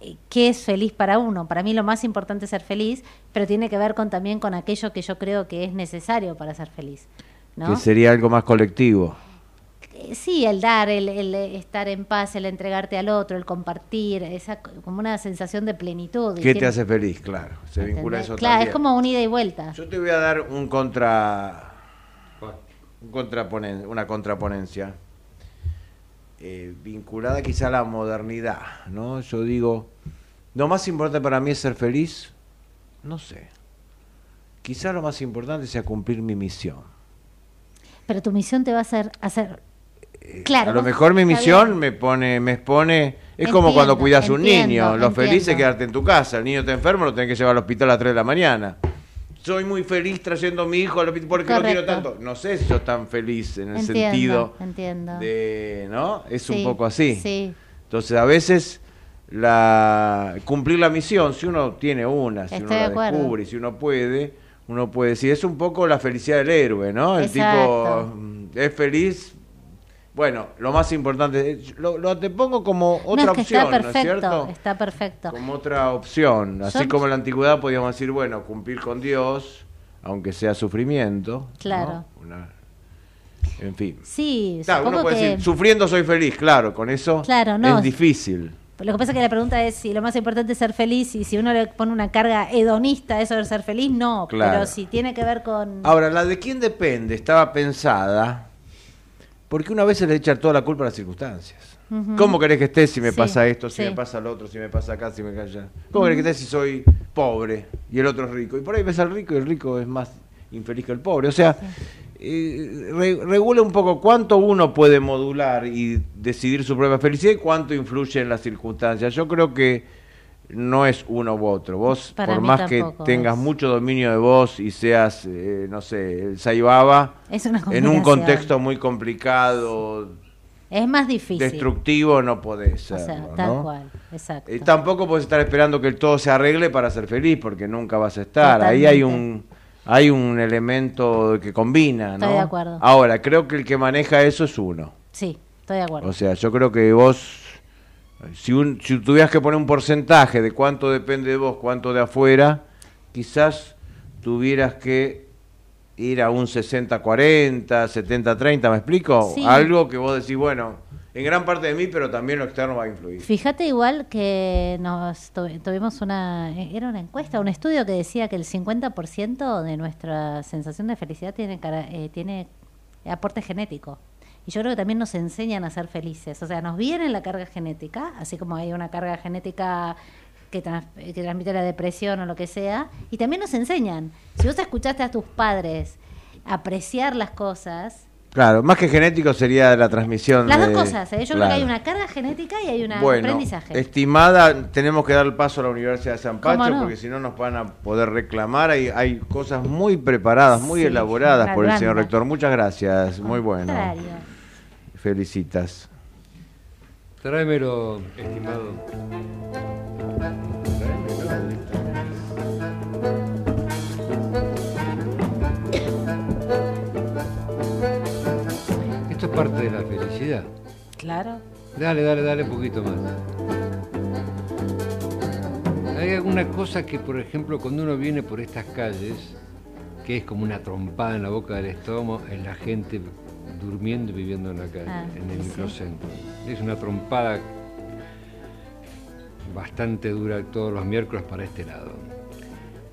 eh, qué es feliz para uno. Para mí lo más importante es ser feliz, pero tiene que ver con también con aquello que yo creo que es necesario para ser feliz. ¿No? Que sería algo más colectivo. Eh, Sí, el dar, el, el estar en paz, el entregarte al otro, el compartir, esa como una sensación de plenitud. y ¿Qué te tiene- hace feliz? Claro, se vincula ¿entendés? eso Claro, también. es como un ida y vuelta. Yo te voy a dar un contra, un contraponen- una contraponencia eh, vinculada quizá a la modernidad, ¿no? Yo digo, lo más importante para mí es ser feliz, no sé. Quizá lo más importante sea cumplir mi misión. Pero tu misión te va a hacer... hacer claro, Eh, a lo mejor mi misión bien. me pone, me expone, es como cuando cuidas un niño, lo feliz es quedarte en tu casa, el niño está enfermo, lo tenés que llevar al hospital a las 3 de la mañana. Soy muy feliz trayendo a mi hijo al hospital, ¿por qué lo quiero Correcto. tanto? No sé si yo tan feliz en el Entiendo, sentido entiendo. de, ¿no? Es un poco así. Sí, Entonces, a veces la cumplir la misión, si uno tiene una, si Estoy uno de la acuerdo. descubre, si uno puede, uno puede decir, es un poco la felicidad del héroe, ¿no? El Exacto. tipo mm, es feliz. Bueno, lo más importante, eh, lo, lo te pongo como otra no, es que opción, está ¿no es perfecto, cierto? está perfecto. Como otra opción. Así Yo- como en la antigüedad podíamos decir, bueno, cumplir con Dios, aunque sea sufrimiento. ¿no? Claro. Una- en fin. Sí, Claro, uno puede que... decir, sufriendo soy feliz, claro, con eso Claro, no. es difícil. Lo que pasa es que la pregunta es si lo más importante es ser feliz y si uno le pone una carga hedonista a eso de ser feliz, no. Claro. Pero si tiene que ver con... Ahora, la de quién depende estaba pensada porque una vez se le echa toda la culpa a las circunstancias. ¿Cómo querés que estés si me Sí, pasa esto, si sí. me pasa lo otro, si me pasa acá, si me calla? ¿Cómo querés que estés si soy pobre y el otro es rico? Y por ahí ves al rico y el rico es más infeliz que el pobre. O sea, eh, re- regula un poco cuánto uno puede modular y decidir su propia felicidad y cuánto influye en las circunstancias. Yo creo que no es uno u otro. Vos, Para por más que tengas es. mucho dominio de vos y seas, eh, no sé, el Saibaba, en un contexto muy complicado, Es más difícil. destructivo, no podés O serlo, sea, tal ¿no? cual. Exacto. Eh, tampoco puedes estar esperando que todo se arregle para ser feliz, porque nunca vas a estar. Ahí hay un hay un elemento que combina, ¿no? Estoy de acuerdo. Ahora, creo que el que maneja eso es uno. Sí, estoy de acuerdo. O sea, yo creo que vos, si, un, si tuvieras que poner un porcentaje de cuánto depende de vos, cuánto de afuera, quizás tuvieras que ir a un 60-40, 70-30, ¿me explico? Sí. Algo que vos decís, bueno, en gran parte de mí, pero también lo externo va a influir. Fíjate igual que nos tu- tuvimos una, era una encuesta, un estudio que decía que el 50% de nuestra sensación de felicidad tiene, eh, tiene aporte genético. Y yo creo que también nos enseñan a ser felices. O sea, nos viene la carga genética, así como hay una carga genética que, trans- que transmite la depresión o lo que sea, y también nos enseñan. Si vos escuchaste a tus padres apreciar las cosas, Claro, más que genético sería la transmisión. las dos cosas, ¿eh? yo creo que hay una carga genética y hay un Bueno, aprendizaje. estimada, tenemos que dar el paso a la Universidad de San ¿Cómo Pacho no? porque si no nos van a poder reclamar. Hay, hay cosas muy preparadas, muy Sí, elaboradas por el señor rector. Muchas gracias, muy bueno. Contrario. Felicitas. Tráemelo, estimado. Parte de la felicidad. Claro. Dale, dale, dale un poquito más. Hay alguna cosa que, por ejemplo, cuando uno viene por estas calles, que es como una trompada en la boca del estómago, es la gente durmiendo y viviendo en la calle, Ah, en el sí. microcentro. Es una trompada bastante dura todos los miércoles para este lado.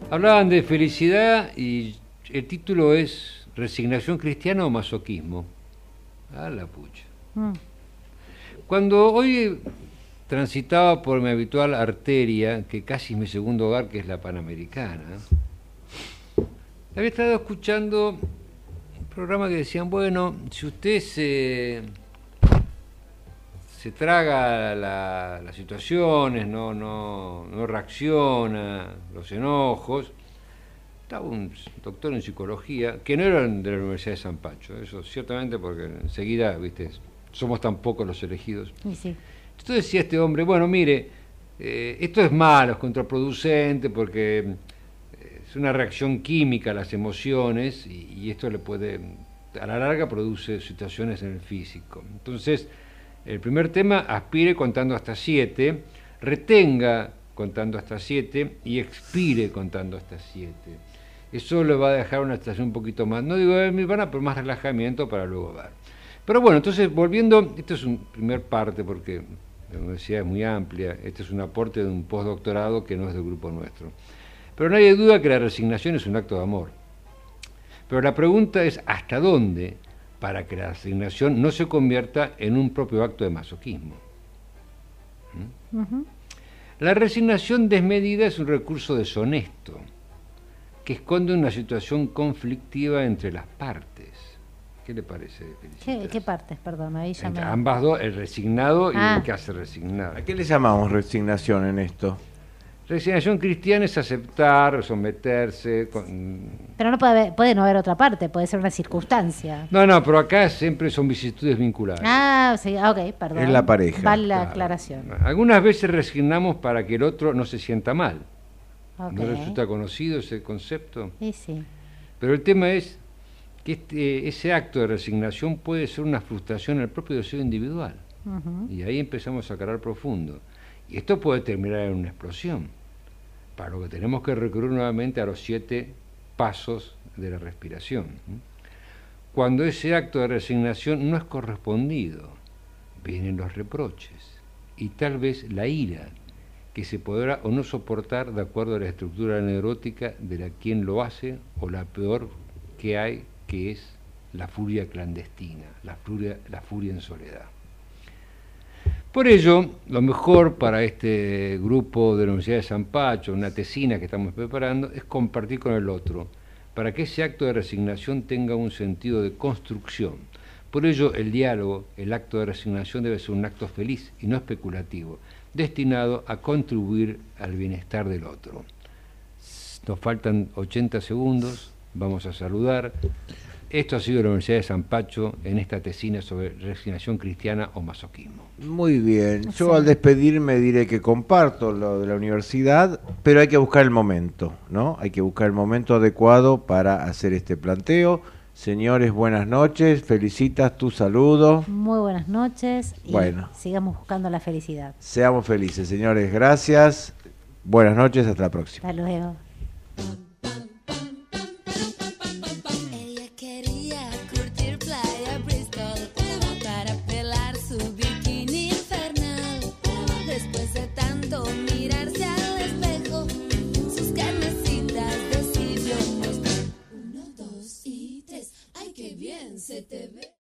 Hablaban de felicidad y el título es Resignación cristiana o masoquismo. A la pucha. Mm. Cuando hoy transitaba por mi habitual arteria, que casi es mi segundo hogar, que es la Panamericana, había estado escuchando un programa que decían, bueno, si usted se, se traga la- las situaciones, no, no, no reacciona, los enojos, estaba un doctor en psicología, que no era de la Universidad de San Pacho, eso ciertamente porque enseguida, viste, somos tan pocos los elegidos. Y sí. Entonces decía este hombre, bueno, mire, eh, esto es malo, es contraproducente porque eh, es una reacción química a las emociones y, y esto le puede, a la larga produce situaciones en el físico. Entonces, el primer tema, aspire contando hasta siete, retenga contando hasta siete y expire contando hasta siete. Eso le va a dejar una situación un poquito más, no digo de nirvana, pero más relajamiento para luego ver. Pero bueno, entonces volviendo, esto es un primer parte porque la universidad es muy amplia, este es un aporte de un postdoctorado que no es del grupo nuestro. Pero no hay duda que la resignación es un acto de amor. Pero la pregunta es hasta dónde para que la resignación no se convierta en un propio acto de masoquismo. Ujú. La resignación desmedida es un recurso deshonesto que esconde una situación conflictiva entre las partes. ¿Qué le parece, ¿Qué, qué partes? Perdón, ahí ya me... ambas dos, el resignado y Ah. el que hace resignar. ¿A qué le llamamos resignación en esto? Resignación cristiana es aceptar, someterse. con- Pero no puede, haber- puede no haber otra parte, puede ser una circunstancia. No, no, pero acá siempre son vicisitudes vinculares. Ah, sí, ah, ok, perdón. Es la pareja, Vale la Claro. aclaración. Algunas veces resignamos para que el otro no se sienta mal. ¿No resulta conocido ese concepto? Sí, sí. Pero el tema es que este- ese acto de resignación puede ser una frustración al propio deseo individual. Y ahí empezamos a calar profundo. Y esto puede terminar en una explosión. Para lo que tenemos que recurrir nuevamente a los siete pasos de la respiración. Cuando ese acto de resignación no es correspondido, vienen los reproches y tal vez la ira que se podrá o no soportar de acuerdo a la estructura neurótica de la quien lo hace o la peor que hay que es la furia clandestina, la furia, la furia en soledad. Por ello, lo mejor para este grupo de la Universidad de San Pacho, una tesina que estamos preparando, es compartir con el otro, para que ese acto de resignación tenga un sentido de construcción. Por ello, el diálogo, el acto de resignación debe ser un acto feliz y no especulativo, destinado a contribuir al bienestar del otro. Nos faltan 80 segundos, vamos a saludar. Esto ha sido la Universidad de San Pacho en esta tesina sobre resignación cristiana o masoquismo. Muy bien. Yo Sí. al despedirme diré que comparto lo de la universidad, pero hay que buscar el momento, ¿no? Hay que buscar el momento adecuado para hacer este planteo. Señores, buenas noches. Felicitas tu saludo. Muy buenas noches y Bueno. sigamos buscando la felicidad. Seamos felices, señores. Gracias. Buenas noches. Hasta la próxima. Hasta luego.